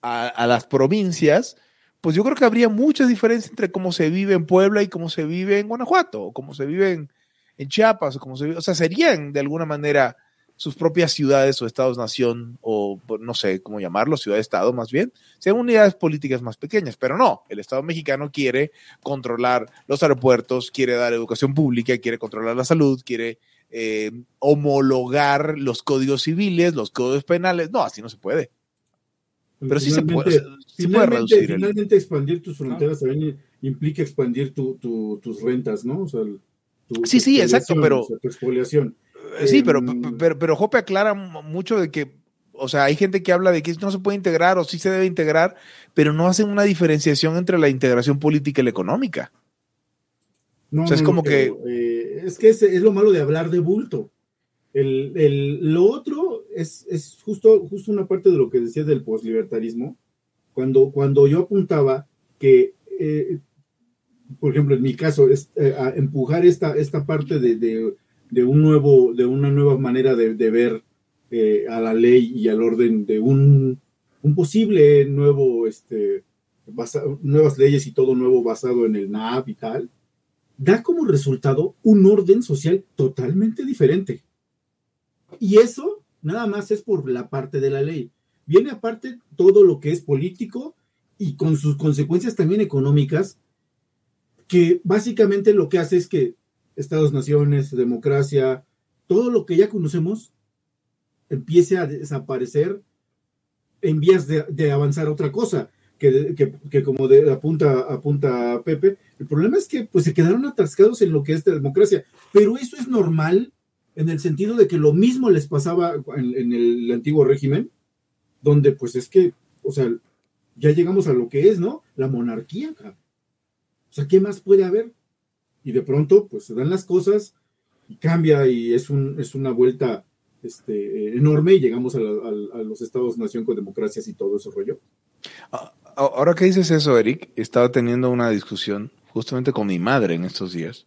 a, las provincias, pues yo creo que habría mucha diferencia entre cómo se vive en Puebla y cómo se vive en Guanajuato, o cómo se vive en, en Chiapas, o cómo se vive, o sea, serían de alguna manera sus propias ciudades o estados-nación, o pues, no sé cómo llamarlo, ciudad-estado más bien, sean unidades políticas más pequeñas, pero no, el Estado mexicano quiere controlar los aeropuertos, quiere dar educación pública, quiere controlar la salud, quiere eh, homologar los códigos civiles, los códigos penales, no, así no se puede. Pero sí se puede, Finalmente- sí puede finalmente, reducir el- finalmente expandir tus fronteras también implica expandir tu, tu- tus rentas, ¿no? O sea, el- tu, Sí, tu sí, exacto, pero- o sea, tu expoliación. Sí, Eh, pero, pero, pero Jope aclara mucho de que, o sea, hay gente que habla de que no se puede integrar o sí se debe integrar, pero no hacen una diferenciación entre la integración política y la económica. No, O sea, es no, como pero, eh, es que es, es lo malo de hablar de bulto. El, el- lo otro es, es justo, justo una parte de lo que decía del poslibertarismo. Cuando, cuando yo apuntaba que, eh, por ejemplo, en mi caso, es, eh, a empujar esta, esta parte de, de- de un nuevo, de una nueva manera de, ver eh, a la ley y al orden de un, un posible nuevo, este, nuevas leyes y todo nuevo basado en el NAP y tal, da como resultado un orden social totalmente diferente. Y eso nada más es por la parte de la ley. Viene aparte todo lo que es político y con sus consecuencias también económicas, que básicamente lo que hace es que Estados-naciones, democracia, todo lo que ya conocemos empiece a desaparecer en vías de, avanzar a otra cosa, que, que- como apunta, apunta Pepe, el problema es que pues se quedaron atascados en lo que es de democracia, pero eso es normal en el sentido de que lo mismo les pasaba en, en el antiguo régimen, donde pues es que, o sea, ya llegamos a lo que es, ¿no? La monarquía. O sea, ¿qué más puede haber? Y de pronto, pues se dan las cosas y cambia y es, un, es una vuelta este, enorme y llegamos a, la- los estados-nación con democracias y todo ese rollo. Ahora que dices eso, Eric, estaba teniendo una discusión justamente con mi madre en estos días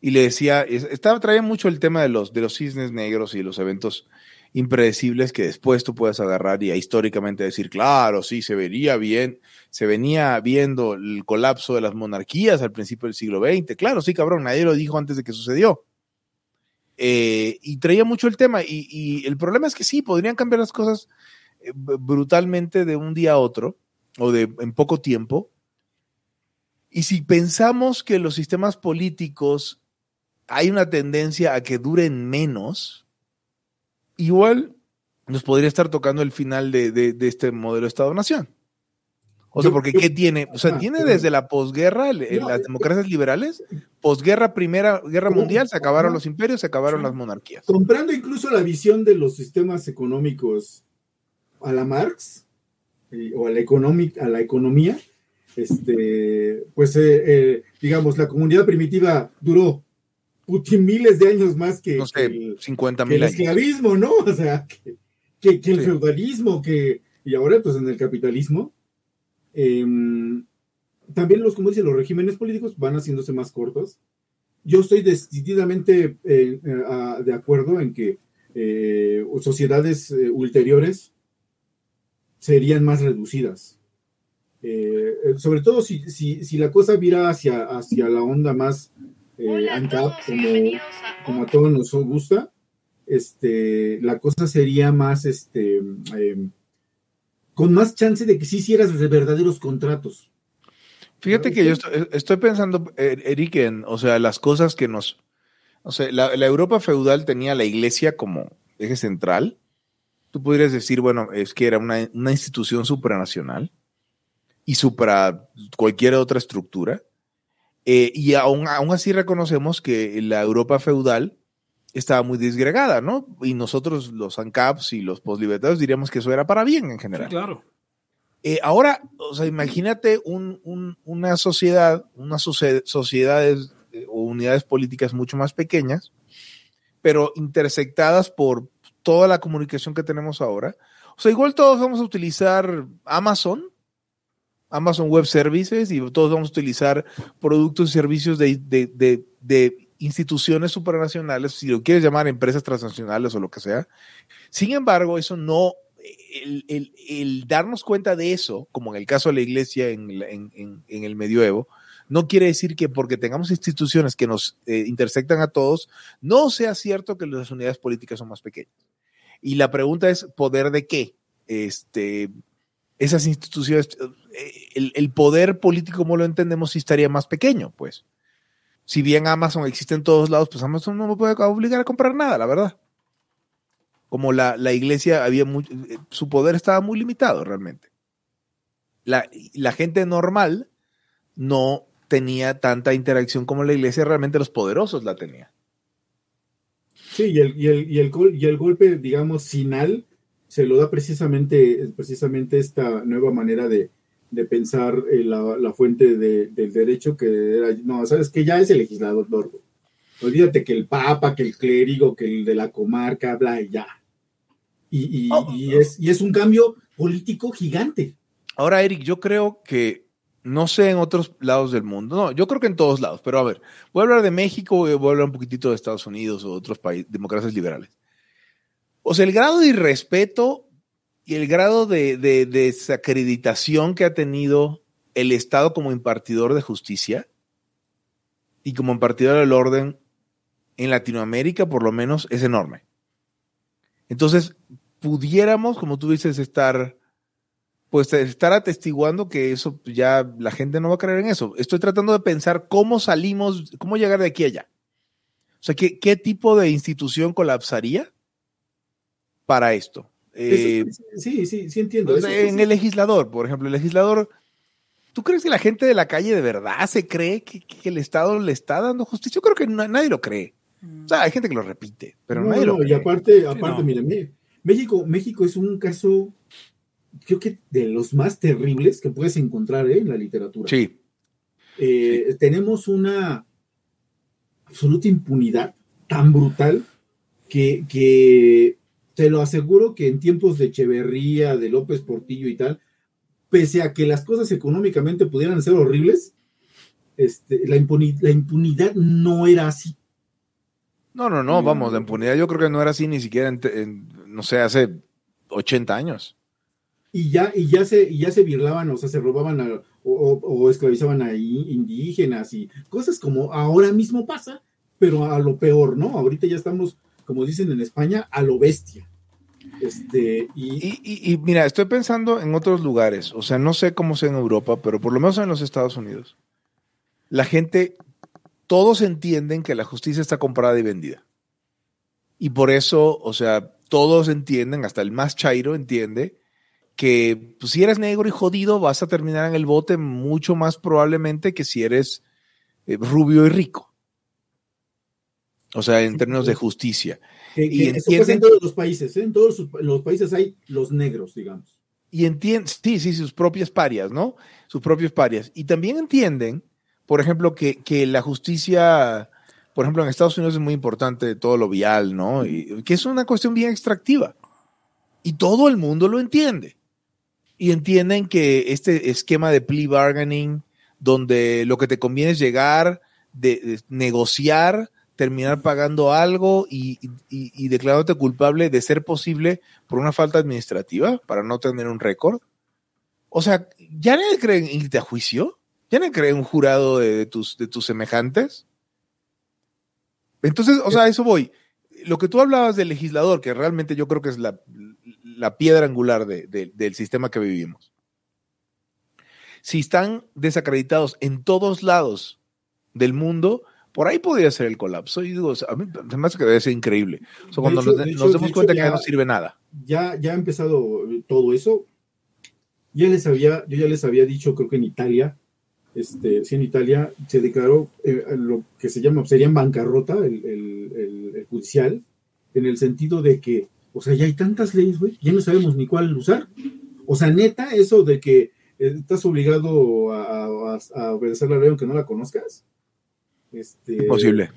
y le decía, es- estaba traía mucho el tema de los de los cisnes negros y los eventos impredecibles que después tú puedes agarrar y históricamente decir, claro, sí, se vería bien, se venía viendo el colapso de las monarquías al principio del siglo XX, claro, sí, cabrón, nadie lo dijo antes de que sucedió. Eh, y traía mucho el tema y, y el problema es que sí, podrían cambiar las cosas eh, brutalmente de un día a otro o de en poco tiempo. Y si pensamos que los sistemas políticos hay una tendencia a que duren menos, igual nos podría estar tocando el final de, de- de este modelo de Estado-Nación. O sea, porque ¿qué tiene? O sea, tiene desde la posguerra, las democracias liberales, posguerra, primera guerra mundial, se acabaron los imperios, se acabaron las monarquías. Comprando incluso la visión de los sistemas económicos a la Marx eh, o a la, economi- a la economía, este, pues eh, eh, digamos, la comunidad primitiva duró puti, miles de años más que, No sé, el, 50 que mil el años. esclavismo, ¿no? O sea, que, que- que el Sí. feudalismo, que, y ahora pues en el capitalismo, em, también los, como dicen, los regímenes políticos van haciéndose más cortos. Yo estoy decididamente eh, a- de acuerdo en que eh, sociedades eh, ulteriores serían más reducidas. Sobre todo si, si, si la cosa vira hacia, hacia la onda más eh, Hola a ANCAP, todos y como, bienvenidos a como a todos nos gusta, este, la cosa sería más, este, em, con más chance de que sí hicieras verdaderos contratos. Fíjate ¿No? que yo estoy, estoy pensando, eh, Eric, en, o sea, las cosas que nos, o sea, la, la Europa feudal tenía la iglesia como eje central. Tú podrías decir, bueno, es que era una, una institución supranacional y supra cualquier otra estructura. Eh, y aún, aún así reconocemos que la Europa feudal estaba muy disgregada, ¿no? Y nosotros, los ANCAPs y los postlibertarios, diríamos que eso era para bien en Sí, general. claro. Eh, ahora, o sea, imagínate un- un- una sociedad, unas socie- sociedades eh, o unidades políticas mucho más pequeñas, pero intersectadas por toda la comunicación que tenemos ahora. O sea, igual todos vamos a utilizar Amazon, Amazon Web Services, y todos vamos a utilizar productos y servicios de, de- de- de instituciones supranacionales, si lo quieres llamar empresas transnacionales o lo que sea. Sin embargo, eso no, el, el- el darnos cuenta de eso, como en el caso de la iglesia en, en- en el medioevo, no quiere decir que porque tengamos instituciones que nos eh, intersectan a todos, no sea cierto que las unidades políticas son más pequeñas. Y la pregunta es, ¿poder de qué? Este, esas instituciones, eh, el, el poder político como lo entendemos sí estaría más pequeño, pues. Si bien Amazon existe en todos lados, pues Amazon no me puede obligar a comprar nada, la verdad. Como la, la iglesia había muy, eh, su poder estaba muy limitado realmente. La, la gente normal no tenía tanta interacción como la iglesia, realmente los poderosos la tenían. Sí, y el, y el, y el, y el golpe, digamos, final se lo da precisamente, precisamente esta nueva manera de, de pensar eh, la, la fuente de- del derecho que era, no, sabes que ya es el legislador. Olvídate que el papa, que el clérigo, que el de la comarca, bla, y ya. Y, y- y es, y es un cambio político gigante. Ahora, Eric, yo creo que, no sé en otros lados del mundo, no, yo creo que en todos lados, pero a ver, voy a hablar de México voy a hablar un poquitito de Estados Unidos o otros países, democracias liberales. O sea, el grado de irrespeto y el grado de, de desacreditación que ha tenido el Estado como impartidor de justicia y como impartidor del orden en Latinoamérica, por lo menos, es enorme. Entonces, pudiéramos, como tú dices, estar, pues, estar atestiguando que eso ya la gente no va a creer en eso. Estoy tratando de pensar cómo salimos, cómo llegar de aquí a allá. O sea, ¿qué, qué tipo de institución colapsaría para esto? Eh, sí, sí, sí, entiendo. en el legislador, por ejemplo, el legislador, ¿tú crees que la gente de la calle de verdad se cree que, el Estado le está dando justicia? Yo creo que nadie lo cree. O sea, hay gente que lo repite, pero no, nadie lo cree. Y aparte, aparte, mira, México, México es un caso, creo que de los más terribles que puedes encontrar ¿eh? en la literatura. Sí. Eh, tenemos una absoluta impunidad tan brutal que, que te lo aseguro que en tiempos de Echeverría, de López Portillo y tal, pese a que las cosas económicamente pudieran ser horribles, este, la, impunidad, no era así. No, no, no, vamos, la impunidad yo creo que no era así ni siquiera, en, no sé, hace 80 años. Y ya, y ya se, y ya se birlaban, o sea, se robaban o, o, esclavizaban a indígenas y cosas como ahora mismo pasa, pero a lo peor, ¿no? Ahorita ya estamos como dicen en España, a lo bestia. Este, y... mira, estoy pensando en otros lugares, o sea, no sé cómo sea en Europa, pero por lo menos en los Estados Unidos, la gente, todos entienden que la justicia está comprada y vendida. Y por eso, o sea, todos entienden, hasta el más chairo entiende, que pues, si eres negro y jodido vas a terminar en el bote mucho más probablemente que si eres eh, rubio y rico. O sea, en términos de justicia. y en todos los países, ¿eh? en todos los países hay los negros, digamos. Y entienden, sí, sí, sus propias parias, ¿no? Sus propios parias. Y también entienden, por ejemplo, que, que la justicia, por ejemplo, en Estados Unidos es muy importante todo lo vial, ¿no? Y, que es una cuestión bien extractiva. Y todo el mundo lo entiende. Y entienden que este esquema de plea bargaining, donde lo que te conviene es llegar, de negociar, terminar pagando algo y, y, declarándote culpable de ser posible por una falta administrativa para no tener un récord. O sea, ¿ya nadie cree en irte a juicio? ¿Ya nadie cree en un jurado de, tus, de tus semejantes? Entonces, o sea, a eso voy. Lo que tú hablabas del legislador, que realmente yo creo que es la, piedra angular del sistema que vivimos. Si están desacreditados en todos lados del mundo, por ahí podría ser el colapso. Y digo, a mí me hace que debe ser increíble. cuando nos, demos cuenta que ya no sirve nada. Ya, ya ha empezado todo eso. Ya les había, yo ya les había dicho, creo que en Italia, este, sí, en Italia se declaró eh, lo que se llama, sería en bancarrota el, el, judicial, en el sentido de que, o sea, ya hay tantas leyes, güey, ya no sabemos ni cuál usar. O sea, neta, eso de que eh, estás obligado a, a obedecer la ley aunque no la conozcas este, Imposible.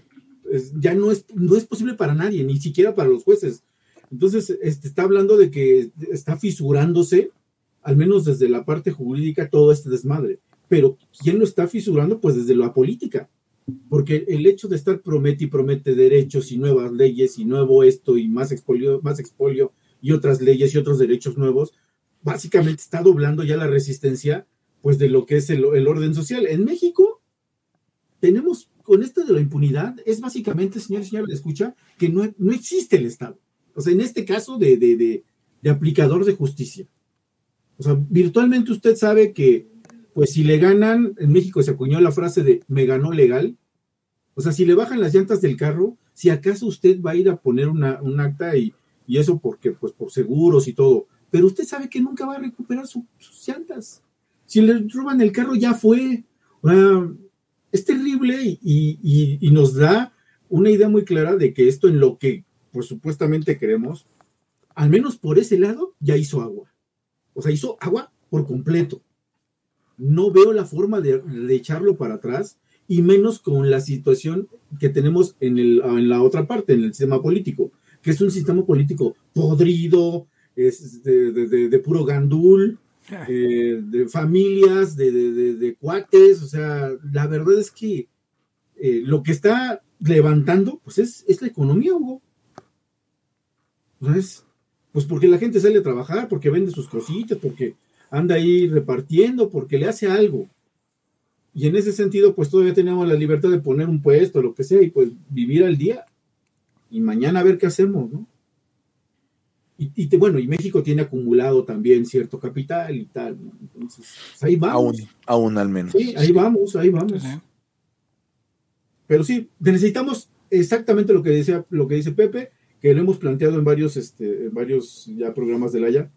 ya no es, no es posible para nadie, ni siquiera para los jueces. Entonces, este, está hablando de que está fisurándose, al menos desde la parte jurídica, todo este desmadre. Pero, ¿quién lo está fisurando? Pues desde la política. Porque el hecho de estar promete y promete derechos y nuevas leyes y nuevo esto y más expolio, más expolio y otras leyes y otros derechos nuevos, básicamente está doblando ya la resistencia pues de lo que es el, el orden social. En México tenemos con esto de la impunidad es básicamente, señor y señor, escucha, que no, no existe el Estado. O sea, en este caso de, de, de, aplicador de justicia. O sea, virtualmente usted sabe que, pues si le ganan, en México se acuñó la frase de me ganó legal. O sea, si le bajan las llantas del carro, si acaso usted va a ir a poner una, un acta y, y eso porque, pues por seguros y todo, pero usted sabe que nunca va a recuperar sus llantas. Si le roban el carro, ya fue. Es terrible y, nos da una idea muy clara de que esto en lo que pues supuestamente queremos, al menos por ese lado, ya hizo agua. O sea, hizo agua por completo. No veo la forma de, echarlo para atrás y menos con la situación que tenemos en, el, en la otra parte, en el sistema político, que es un sistema político podrido, es de puro gandul, *laughs* eh, de familias, de, cuates, o sea, la verdad es que eh, lo que está levantando, pues es, la economía, Hugo. ¿Sabes? Pues porque la gente sale a trabajar, porque vende sus cositas, porque anda ahí repartiendo, porque le hace algo. Y en ese sentido, pues todavía tenemos la libertad de poner un puesto, lo que sea, y pues vivir al día. Y mañana a ver qué hacemos, ¿no? Y, y te- bueno, y México tiene acumulado también cierto capital y tal, ¿no? Entonces, pues, ahí vamos. Aún, aún al menos. Sí, ahí vamos, ahí vamos. Pero sí, necesitamos exactamente lo que decía, lo que dice Pepe, que lo hemos planteado en varios, este, en varios ya programas del Haya.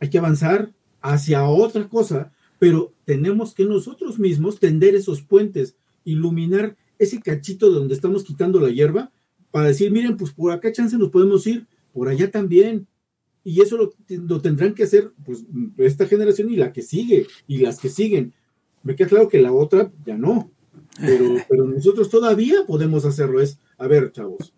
Hay que avanzar hacia otra cosa, pero tenemos que nosotros mismos tender esos puentes, iluminar ese cachito de donde estamos quitando la hierba, para decir, miren, pues por acá chance nos podemos ir, por allá también. Y eso lo, lo tendrán que hacer pues esta generación y la que sigue, y las que siguen. Me queda claro que la otra ya no. Pero, *laughs* pero nosotros todavía podemos hacerlo. Es, a ver, chavos,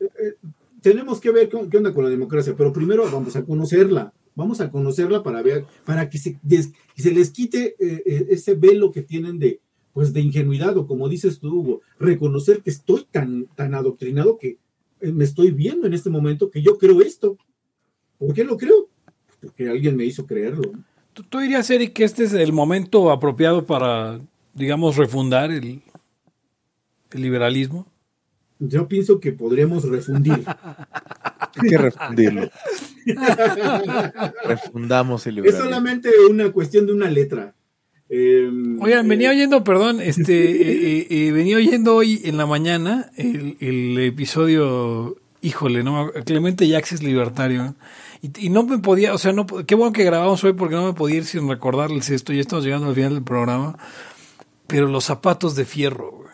eh, eh, tenemos que ver qué, qué onda con la democracia, pero primero vamos a conocerla. Vamos a conocerla para ver, para que se, des- que se les quite eh, ese velo que tienen de, pues, de ingenuidad, o como dices tú, Hugo, reconocer que estoy tan, tan adoctrinado que me estoy viendo en este momento que yo creo esto. ¿Por qué lo creo? Porque alguien me hizo creerlo. ¿Tú, tú dirías, Eric, que este es el momento apropiado para, digamos, refundar el, el liberalismo? Yo pienso que podríamos refundir. *laughs* Hay que refundirlo. *laughs* Refundamos el Es liberalismo. solamente una cuestión de una letra. Eh, Oigan, venía eh, oyendo, perdón, este, *laughs* eh, eh, eh, venía oyendo hoy en la mañana el, el episodio, híjole, no, Clemente Jax es libertario. Y, y no me podía, o sea, no, qué bueno que grabamos hoy porque no me podía ir sin recordarles esto, ya estamos llegando al final del programa. Pero los zapatos de fierro, güey.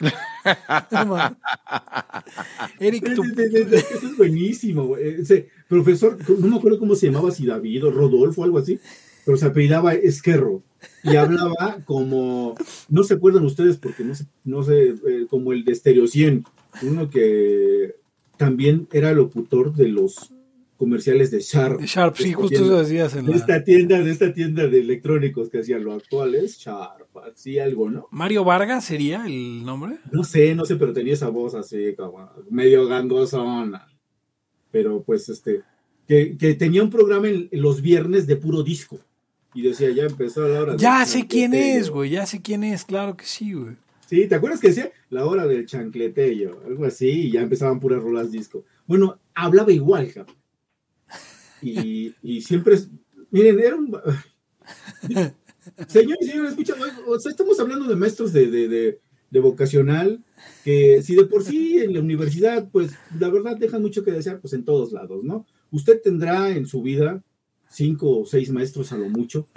*laughs* Eric, tú, Eso es buenísimo. güey. Ese profesor, no me acuerdo cómo se llamaba, si David o Rodolfo o algo así, pero se apellidaba Esquerro y hablaba como, no se acuerdan ustedes porque no sé, no sé eh, como el de Stereo 100, uno que también era locutor de los comerciales de Sharp. Sharp, sí, De justo tienda- eso decías en De la... esta tienda, de esta tienda de electrónicos que hacían lo actual es Sharp, así algo, ¿no? Mario Vargas sería el nombre. No sé, no sé, pero tenía esa voz así como medio gangosona. Pero pues este, que, que tenía un programa en los viernes de puro disco. Y decía, ya empezó la hora. Ya sé quién es, güey, ya sé quién es, claro que sí, güey. Sí, ¿te acuerdas que decía? La hora del chancletello, algo así, y ya empezaban puras rolas disco. Bueno, hablaba igual, cabrón. Y, y siempre, es- miren, era un... *laughs* Señores y señores, escucha, o sea, estamos hablando de maestros de, de, de, de vocacional, que si de por sí en la universidad, pues la verdad dejan mucho que desear, pues en todos lados, ¿no? Usted tendrá en su vida cinco o seis maestros a lo mucho,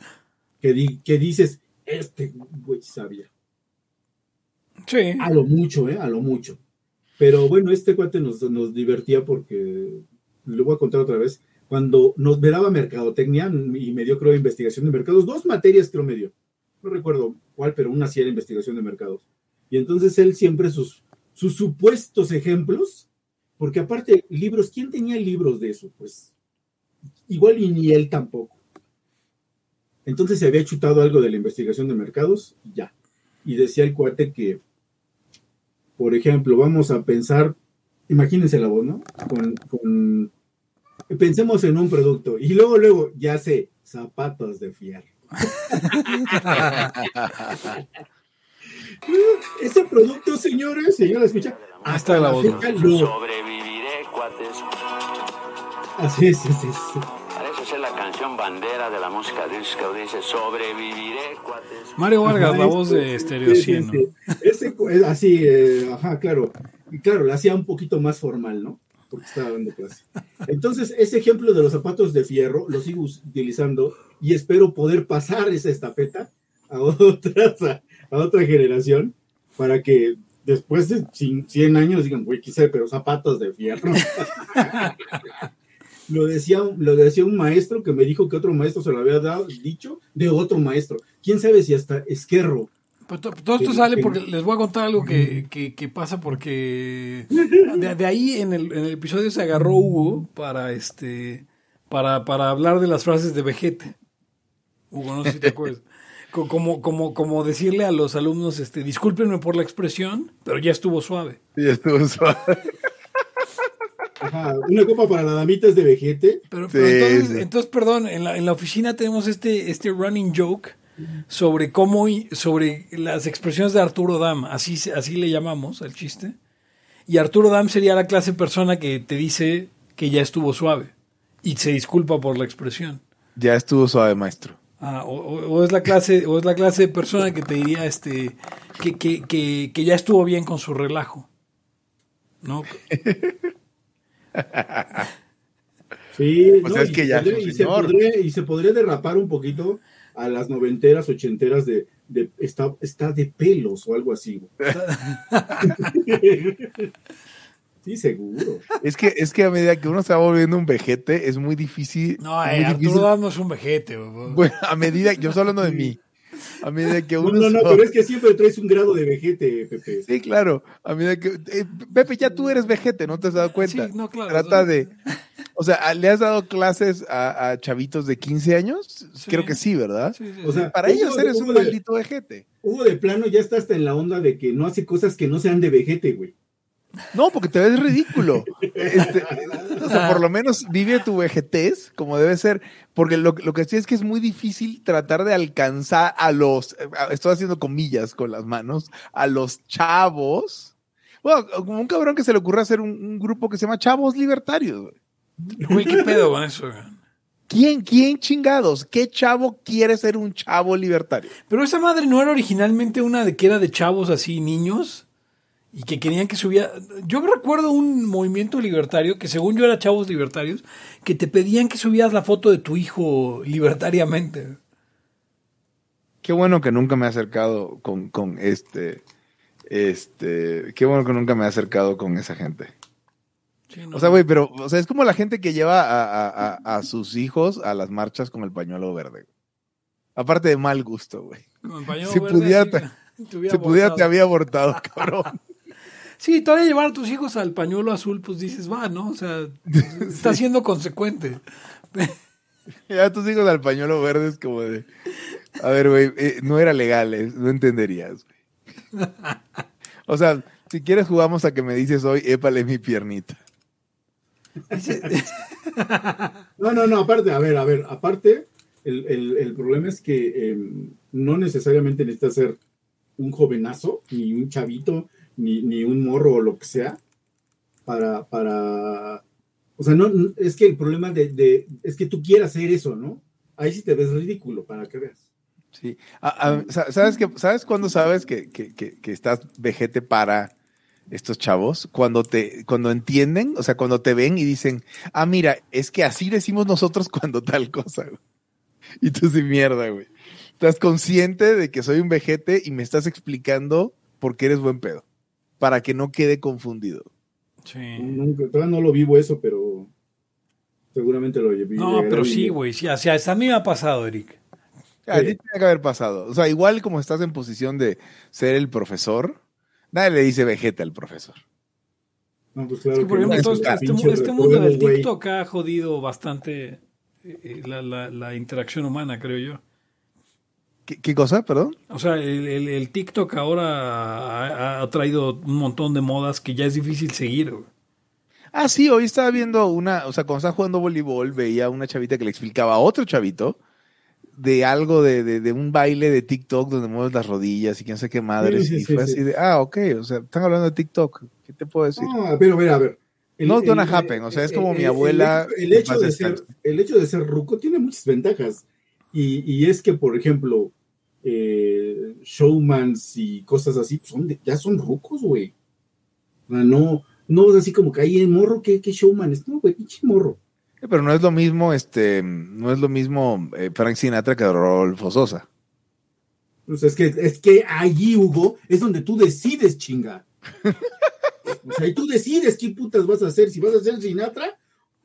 que, di- que dices, este güey sabía. Sí. A lo mucho, ¿eh? A lo mucho. Pero bueno, este cuate nos, nos divertía porque, le voy a contar otra vez, cuando nos me daba mercadotecnia y me dio, creo, investigación de mercados, dos materias creo me dio. No recuerdo cuál, pero una sí era investigación de mercados. Y entonces él siempre sus, sus supuestos ejemplos, porque aparte, libros, ¿quién tenía libros de eso? Pues igual y ni él tampoco. Entonces se había chutado algo de la investigación de mercados ya. Y decía el cuate que, por ejemplo, vamos a pensar, imagínense la voz, ¿no? Con, con- pensemos en un producto y luego, luego, ya sé, zapatos de fierro. *laughs* Ese producto, señores, señora, escucha, está la voz, Sobreviviré, cuates. Así es, es, es. Parece ser la canción bandera de la música disco. Dice, sobreviviré, cuates. Mario Vargas, la voz de Stereo sí, 100. sí, sí. Ese es así, eh, ajá, claro. Y claro, lo hacía un poquito más formal, ¿no? Porque estaba dando clase. Entonces, ese ejemplo de los zapatos de fierro lo sigo utilizando y espero poder pasar esa estafeta a otras, a, a otra generación para que después de cin- 100 años digan, güey, quise, pero zapatos de fierro. *laughs* lo, decía, lo decía un maestro que me dijo que otro maestro se lo había dado, dicho de otro maestro. ¿Quién sabe si hasta Esquerro Pero to- todo esto sale porque les voy a contar algo que, que- que pasa porque de, de ahí en el, en el episodio se agarró Hugo para este para, para hablar de las frases de Vegete. Hugo, no sé si te acuerdas. *laughs* Co- Como, como, como decirle a los alumnos, este, discúlpenme por la expresión, pero ya estuvo suave. Y estuvo suave. *laughs* Ajá, una copa para la damita es de vejete. Pero, Sí, pero entonces, sí. entonces, perdón, en la, en la oficina tenemos este, este running joke sobre cómo, y- sobre las expresiones de Arturo Dam, así, se- así le llamamos al chiste. Y Arturo Dam sería la clase de persona que te dice que ya estuvo suave y se disculpa por la expresión. Ya estuvo suave, maestro. Ah, o, o- o es la clase, o es la clase de persona que te diría este que, que, que, que ya estuvo bien con su relajo. ¿No? *laughs* *laughs* Sí, Pues no, es y que se es podría- un y, se podría, y se podría derrapar un poquito a las noventeras, ochenteras de, de está, está de pelos o algo así. güey. *laughs* sí, seguro. Es que, es que a medida que uno se va volviendo un vejete, es muy difícil. No, muy eh, Arturo difícil- Dam no es un vejete. Bueno, a medida, yo estoy hablando de mí. A medida que No, uno no, no, va- pero es que siempre traes un grado de vejete, Pepe. Sí, claro. A medida que. eh, Pepe, ya tú eres vejete, ¿no te has dado cuenta? Sí, no, claro. Trata de. *laughs* O sea, ¿le has dado clases a, a chavitos de 15 años? Creo que sí, ¿verdad? Sí, sí, O sea, Para ellos eres un maldito vejete. Hugo de plano ya está hasta en la onda de que no hace cosas que no sean de vejete, güey. No, porque te ves ridículo. Este, o sea, por lo menos vive tu vejetez como debe ser. Porque lo, lo que sí es que es muy difícil tratar de alcanzar a los, estoy haciendo comillas con las manos, a los chavos. Bueno, como un cabrón que se le ocurra hacer un, un grupo que se llama Chavos Libertarios. güey. ¿qué pedo con eso? ¿Quién, quién chingados? ¿Qué chavo quiere ser un chavo libertario? Pero esa madre no era originalmente una de que era de chavos así, niños, y que querían que subiera. Yo recuerdo un movimiento libertario que, según yo, era chavos libertarios, que te pedían que subieras la foto de tu hijo libertariamente. Qué bueno que nunca me he acercado con, con este, este, qué bueno que nunca me he acercado con esa gente. Sí, no. O sea, güey, pero, o sea, es como la gente que lleva a, a- a- a sus hijos a las marchas con el pañuelo verde. Aparte de mal gusto, güey. Con el pañuelo si verde, pudiera te- Si pudiera, te había abortado, *laughs* cabrón. Sí, todavía llevar a tus hijos al pañuelo azul, pues dices, va, ¿no? O sea, *laughs* está siendo consecuente. *laughs* Ya tus hijos al pañuelo verde es como de. A ver, güey, eh, no era legal, eh, no entenderías, güey. O sea, si quieres jugamos a que me dices hoy, épale mi piernita. *laughs* No, no, no, aparte, a ver, a ver, aparte, el, el- el problema es que eh, no necesariamente necesitas ser un jovenazo, ni un chavito, ni, ni un morro o lo que sea, para, para, o sea, no, es que el problema de, es que tú quieras hacer eso, ¿no? Ahí sí te ves ridículo, para que veas. Sí. Sa- ¿Sabes, que, ¿sabes cuándo sabes que, que- que- estás vejete para estos chavos? Cuando te, cuando entienden, o sea, cuando te ven y dicen, ah, mira, es que así decimos nosotros cuando tal cosa. Y tú sí, mierda, güey. Estás consciente de que soy un vejete y me estás explicando por qué eres buen pedo. Para que no quede confundido. Sí. Todavía no lo vivo eso, pero seguramente lo vi. No, pero sí, güey. Sí, o sea, hasta a mí me ha pasado, Eric. A ti tiene que haber pasado. O sea, igual como estás en posición de ser el profesor, nadie le dice vejete al profesor. No, pues Es claro que, por ejemplo, no, todo es este, este este mundo del. TikTok ha jodido bastante eh, eh, la, la- la interacción humana, creo yo. ¿Qué, qué cosa, perdón? O sea, el, el- el TikTok ahora ha, ha traído un montón de modas que ya es difícil seguir. güey. Ah, sí, hoy estaba viendo una, o sea, cuando estaba jugando voleibol, veía una chavita que le explicaba a otro chavito de algo de, de, de un baile de TikTok donde mueves las rodillas y quién sé qué madres. Sí, sí, y sí, fue sí. así de, ah, ok, o sea, están hablando de TikTok. ¿Qué te puedo decir? No, pero a ver, a ver. El- Not gonna happen, o sea, es como el- mi el- abuela El, hecho de ser, el hecho de ser ruco tiene muchas ventajas. Y, y es que, por ejemplo, eh, showmans y cosas así pues, son de- ya son rucos, güey. O sea, no, no es así como que hay en morro que, que showman es. No, güey, pinche morro. Eh, Pero no es lo mismo, este, no es lo mismo eh, Frank Sinatra que Rodolfo Sosa. Pues es que, es que allí, Hugo, es donde tú decides, chinga. *laughs* O sea, y tú decides qué putas vas a hacer, si vas a hacer Sinatra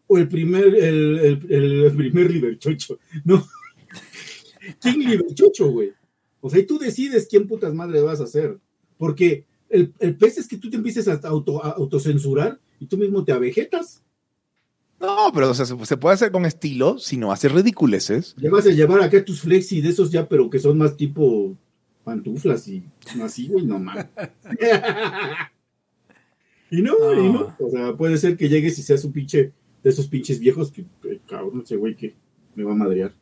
o el primer, el, el, el primer Liberchocho. No. ¿Quién Liberchocho, güey? O sea, y tú decides quién putas madre vas a hacer. Porque el, el pez es que tú te empieces a, auto, a autocensurar y tú mismo te avejetas. No, pero o sea, se, se puede hacer con estilo, si no haces ridiculeces. Ya vas a llevar acá tus flexi de esos ya, pero que son más tipo pantuflas y así, güey, no mames. *laughs* Y no, No. y no. O sea, puede ser que llegues y seas un pinche de esos pinches viejos que, eh, cabrón, ese güey que me va a madrear.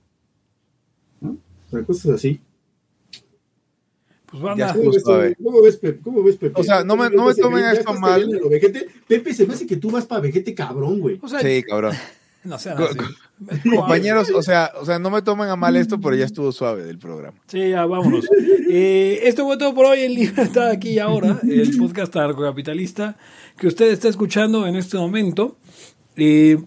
¿No? O sea, cosas así. Pues banda, ¿Cómo ves, suave. ¿Cómo ves, Pepe? ¿Cómo ves, Pepe? O sea, no me- no me se tomen esto mal. Pepe, se me hace que tú vas para vejete cabrón, güey. o sea, Sí, cabrón. no sean así. Compañeros, o sea, o sea, no me tomen a mal esto, pero ya estuvo suave del programa. Sí, ya vámonos. *laughs* Eh, esto fue todo por hoy en Libertad aquí y ahora, el podcast anarcocapitalista que usted está escuchando en este momento. Eh,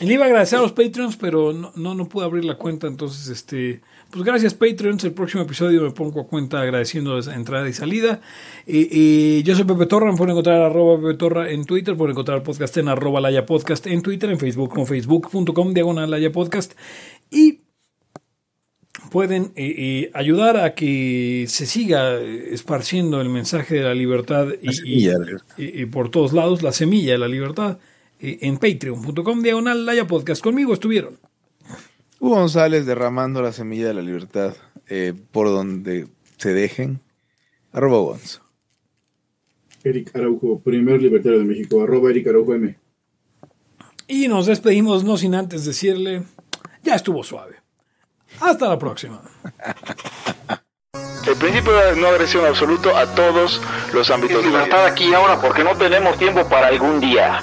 le iba a agradecer a los Patreons, pero no, no, no pude abrir la cuenta, entonces, este, pues gracias Patreons. El próximo episodio me pongo a cuenta agradeciendo esa entrada y salida. Eh, eh, yo soy Pepe Torra, me pueden encontrar arroba Pepe Torra en Twitter, pueden encontrar el podcast en arroba Laya Podcast en Twitter, en Facebook con facebook.com diagonal Laya Podcast y pueden eh, eh, ayudar a que se siga eh, esparciendo el mensaje de la libertad y, La por todos lados, la semilla de la libertad, en patreon.com diagonal Laya Podcast. Conmigo estuvieron. Hugo González derramando la semilla de la libertad eh, por donde se dejen. Arroba Gonz. Eric Araujo, primer libertario de México, arroba Eric Araujo M. Y nos despedimos no sin antes decirle, ya estuvo suave. Hasta la próxima. El principio de no agresión absoluto a todos los ámbitos de la vida. Libertad aquí y ahora porque no tenemos tiempo para algún día.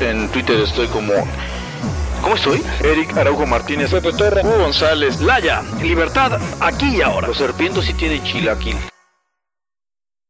En Twitter estoy como. ¿Cómo estoy? Eric Araujo Martínez, Pepe Torra, Hugo González, Laya, libertad aquí y ahora. Los serpientes sí tienen chilaquil.